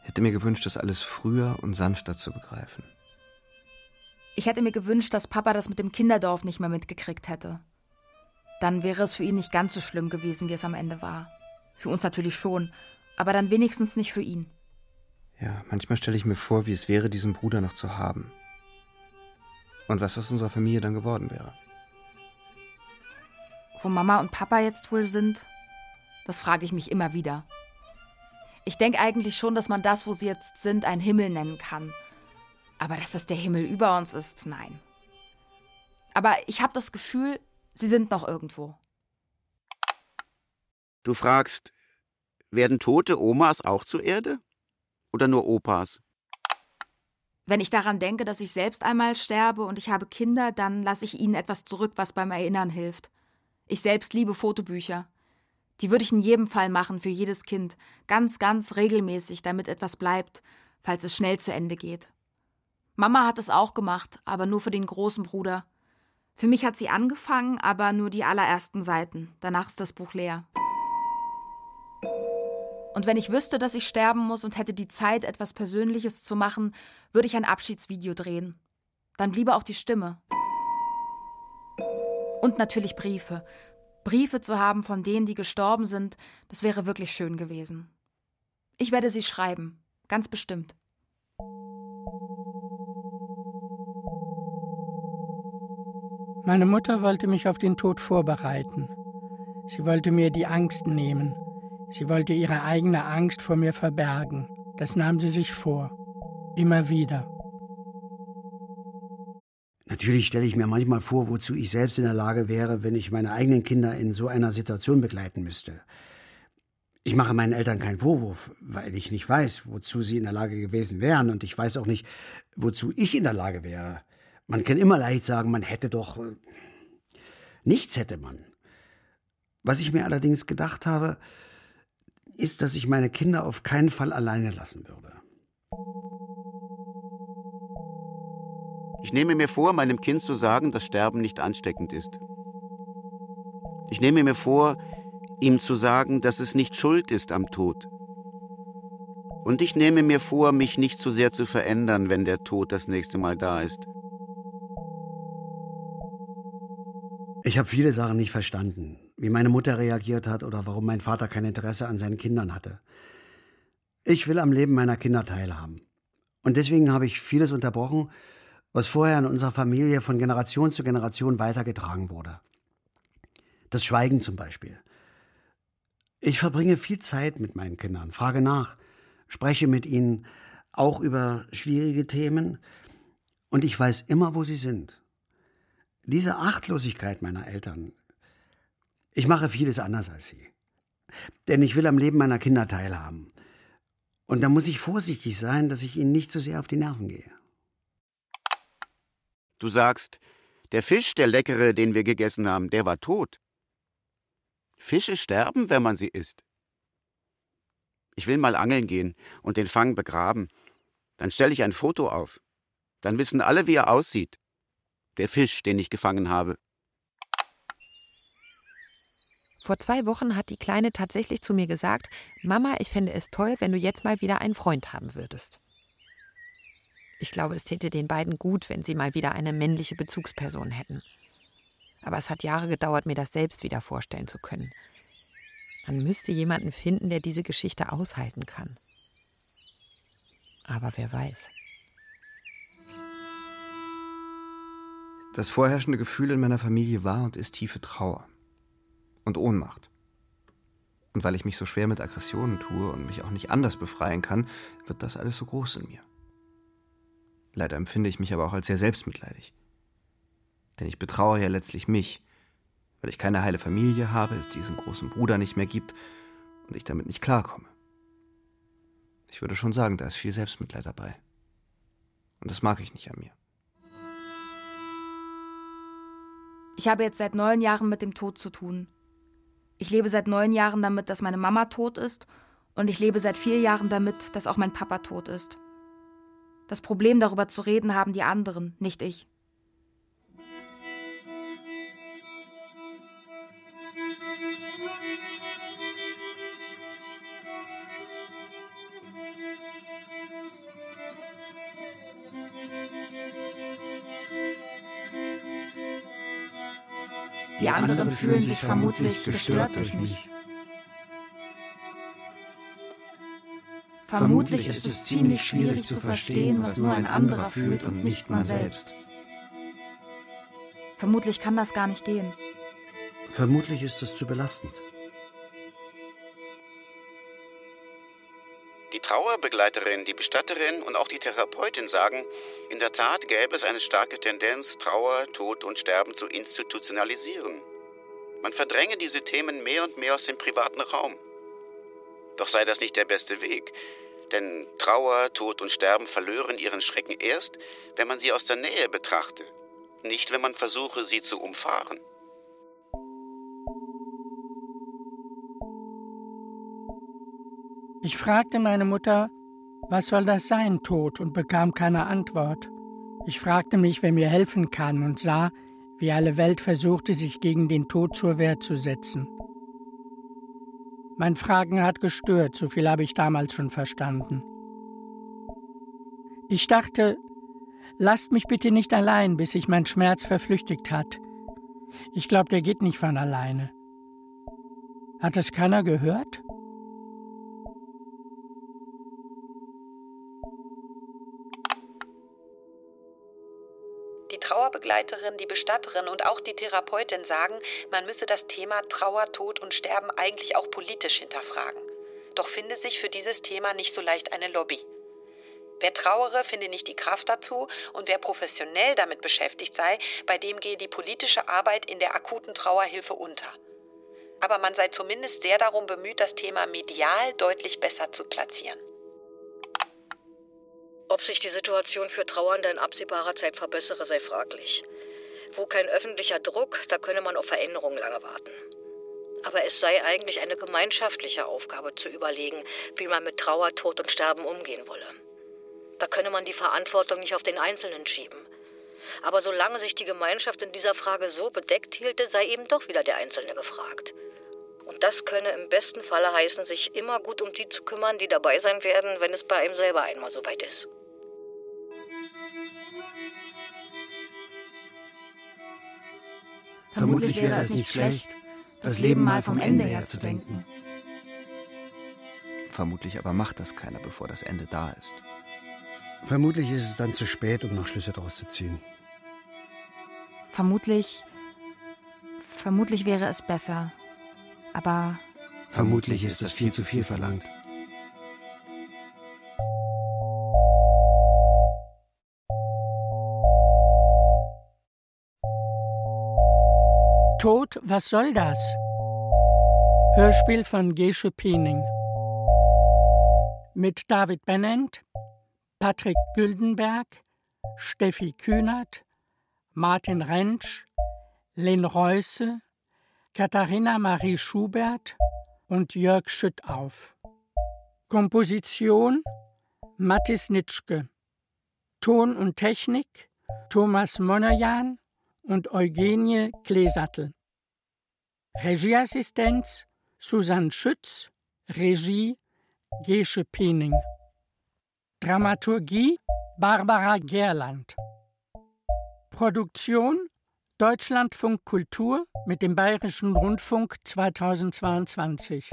Hätte mir gewünscht, das alles früher und sanfter zu begreifen. Ich hätte mir gewünscht, dass Papa das mit dem Kinderdorf nicht mehr mitgekriegt hätte. Dann wäre es für ihn nicht ganz so schlimm gewesen, wie es am Ende war. Für uns natürlich schon, aber dann wenigstens nicht für ihn. Ja, manchmal stelle ich mir vor, wie es wäre, diesen Bruder noch zu haben. Und was aus unserer Familie dann geworden wäre. Wo Mama und Papa jetzt wohl sind, das frage ich mich immer wieder. Ich denke eigentlich schon, dass man das, wo sie jetzt sind, ein Himmel nennen kann. Aber dass das der Himmel über uns ist, nein. Aber ich habe das Gefühl, sie sind noch irgendwo. Du fragst, werden tote Omas auch zur Erde? Oder nur Opas? Wenn ich daran denke, dass ich selbst einmal sterbe und ich habe Kinder, dann lasse ich ihnen etwas zurück, was beim Erinnern hilft. Ich selbst liebe Fotobücher. Die würde ich in jedem Fall machen für jedes Kind, ganz, ganz regelmäßig, damit etwas bleibt, falls es schnell zu Ende geht. Mama hat es auch gemacht, aber nur für den großen Bruder. Für mich hat sie angefangen, aber nur die allerersten Seiten. Danach ist das Buch leer. Und wenn ich wüsste, dass ich sterben muss und hätte die Zeit, etwas Persönliches zu machen, würde ich ein Abschiedsvideo drehen. Dann bliebe auch die Stimme. Und natürlich Briefe. Briefe zu haben von denen, die gestorben sind, das wäre wirklich schön gewesen. Ich werde sie schreiben, ganz bestimmt. Meine Mutter wollte mich auf den Tod vorbereiten. Sie wollte mir die Angst nehmen. Sie wollte ihre eigene Angst vor mir verbergen. Das nahm sie sich vor. Immer wieder. Natürlich stelle ich mir manchmal vor, wozu ich selbst in der Lage wäre, wenn ich meine eigenen Kinder in so einer Situation begleiten müsste. Ich mache meinen Eltern keinen Vorwurf, weil ich nicht weiß, wozu sie in der Lage gewesen wären, und ich weiß auch nicht, wozu ich in der Lage wäre. Man kann immer leicht sagen, man hätte doch. Äh, nichts hätte man. Was ich mir allerdings gedacht habe, ist, dass ich meine Kinder auf keinen Fall alleine lassen würde. Ich nehme mir vor, meinem Kind zu sagen, dass Sterben nicht ansteckend ist. Ich nehme mir vor, ihm zu sagen, dass es nicht schuld ist am Tod. Und ich nehme mir vor, mich nicht zu sehr zu verändern, wenn der Tod das nächste Mal da ist. Ich habe viele Sachen nicht verstanden, wie meine Mutter reagiert hat oder warum mein Vater kein Interesse an seinen Kindern hatte. Ich will am Leben meiner Kinder teilhaben. Und deswegen habe ich vieles unterbrochen, was vorher in unserer Familie von Generation zu Generation weitergetragen wurde. Das Schweigen zum Beispiel. Ich verbringe viel Zeit mit meinen Kindern, frage nach, spreche mit ihnen auch über schwierige Themen und ich weiß immer, wo sie sind. Diese Achtlosigkeit meiner Eltern. Ich mache vieles anders als sie. Denn ich will am Leben meiner Kinder teilhaben. Und da muss ich vorsichtig sein, dass ich ihnen nicht zu so sehr auf die Nerven gehe. Du sagst, der Fisch, der leckere, den wir gegessen haben, der war tot. Fische sterben, wenn man sie isst. Ich will mal angeln gehen und den Fang begraben. Dann stelle ich ein Foto auf. Dann wissen alle, wie er aussieht der Fisch, den ich gefangen habe. Vor zwei Wochen hat die Kleine tatsächlich zu mir gesagt, Mama, ich fände es toll, wenn du jetzt mal wieder einen Freund haben würdest. Ich glaube, es täte den beiden gut, wenn sie mal wieder eine männliche Bezugsperson hätten. Aber es hat Jahre gedauert, mir das selbst wieder vorstellen zu können. Man müsste jemanden finden, der diese Geschichte aushalten kann. Aber wer weiß. Das vorherrschende Gefühl in meiner Familie war und ist tiefe Trauer und Ohnmacht. Und weil ich mich so schwer mit Aggressionen tue und mich auch nicht anders befreien kann, wird das alles so groß in mir. Leider empfinde ich mich aber auch als sehr selbstmitleidig. Denn ich betraue ja letztlich mich, weil ich keine heile Familie habe, es diesen großen Bruder nicht mehr gibt und ich damit nicht klarkomme. Ich würde schon sagen, da ist viel Selbstmitleid dabei. Und das mag ich nicht an mir. Ich habe jetzt seit neun Jahren mit dem Tod zu tun. Ich lebe seit neun Jahren damit, dass meine Mama tot ist, und ich lebe seit vier Jahren damit, dass auch mein Papa tot ist. Das Problem darüber zu reden haben die anderen, nicht ich. Anderen fühlen sich vermutlich gestört durch mich. Vermutlich ist es ziemlich schwierig zu verstehen, was nur ein anderer fühlt und nicht man selbst. Vermutlich kann das gar nicht gehen. Vermutlich ist es zu belastend. Trauerbegleiterin, die Bestatterin und auch die Therapeutin sagen, in der Tat gäbe es eine starke Tendenz, Trauer, Tod und Sterben zu institutionalisieren. Man verdränge diese Themen mehr und mehr aus dem privaten Raum. Doch sei das nicht der beste Weg, denn Trauer, Tod und Sterben verlören ihren Schrecken erst, wenn man sie aus der Nähe betrachte, nicht wenn man versuche, sie zu umfahren. Ich fragte meine Mutter, was soll das sein, Tod, und bekam keine Antwort. Ich fragte mich, wer mir helfen kann, und sah, wie alle Welt versuchte, sich gegen den Tod zur Wehr zu setzen. Mein Fragen hat gestört, so viel habe ich damals schon verstanden. Ich dachte, lasst mich bitte nicht allein, bis sich mein Schmerz verflüchtigt hat. Ich glaube, der geht nicht von alleine. Hat es keiner gehört? Trauerbegleiterin, die Bestatterin und auch die Therapeutin sagen, man müsse das Thema Trauer, Tod und Sterben eigentlich auch politisch hinterfragen. Doch finde sich für dieses Thema nicht so leicht eine Lobby. Wer trauere, finde nicht die Kraft dazu und wer professionell damit beschäftigt sei, bei dem gehe die politische Arbeit in der akuten Trauerhilfe unter. Aber man sei zumindest sehr darum bemüht, das Thema medial deutlich besser zu platzieren. Ob sich die Situation für Trauernde in absehbarer Zeit verbessere, sei fraglich. Wo kein öffentlicher Druck, da könne man auf Veränderungen lange warten. Aber es sei eigentlich eine gemeinschaftliche Aufgabe zu überlegen, wie man mit Trauer, Tod und Sterben umgehen wolle. Da könne man die Verantwortung nicht auf den Einzelnen schieben. Aber solange sich die Gemeinschaft in dieser Frage so bedeckt hielte, sei eben doch wieder der Einzelne gefragt. Und das könne im besten Falle heißen, sich immer gut um die zu kümmern, die dabei sein werden, wenn es bei einem selber einmal so weit ist. Vermutlich wäre es nicht schlecht, das Leben mal vom Ende her zu denken. Vermutlich aber macht das keiner, bevor das Ende da ist. Vermutlich ist es dann zu spät, um noch Schlüsse daraus zu ziehen. Vermutlich. Vermutlich wäre es besser. Aber. Vermutlich ist das viel zu viel verlangt. Tod, was soll das? Hörspiel von Gesche Piening. Mit David Bennent, Patrick Güldenberg, Steffi Kühnert, Martin Rentsch, Len Reusse, Katharina Marie Schubert und Jörg Schüttauf. Komposition Mattis Nitschke. Ton und Technik Thomas Monojan und Eugenie Kleesattel. Regieassistenz Susanne Schütz, Regie Gesche Piening. Dramaturgie Barbara Gerland. Produktion Deutschlandfunk Kultur mit dem Bayerischen Rundfunk 2022.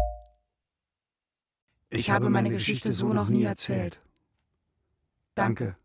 Ich habe meine Geschichte so noch nie erzählt. Danke.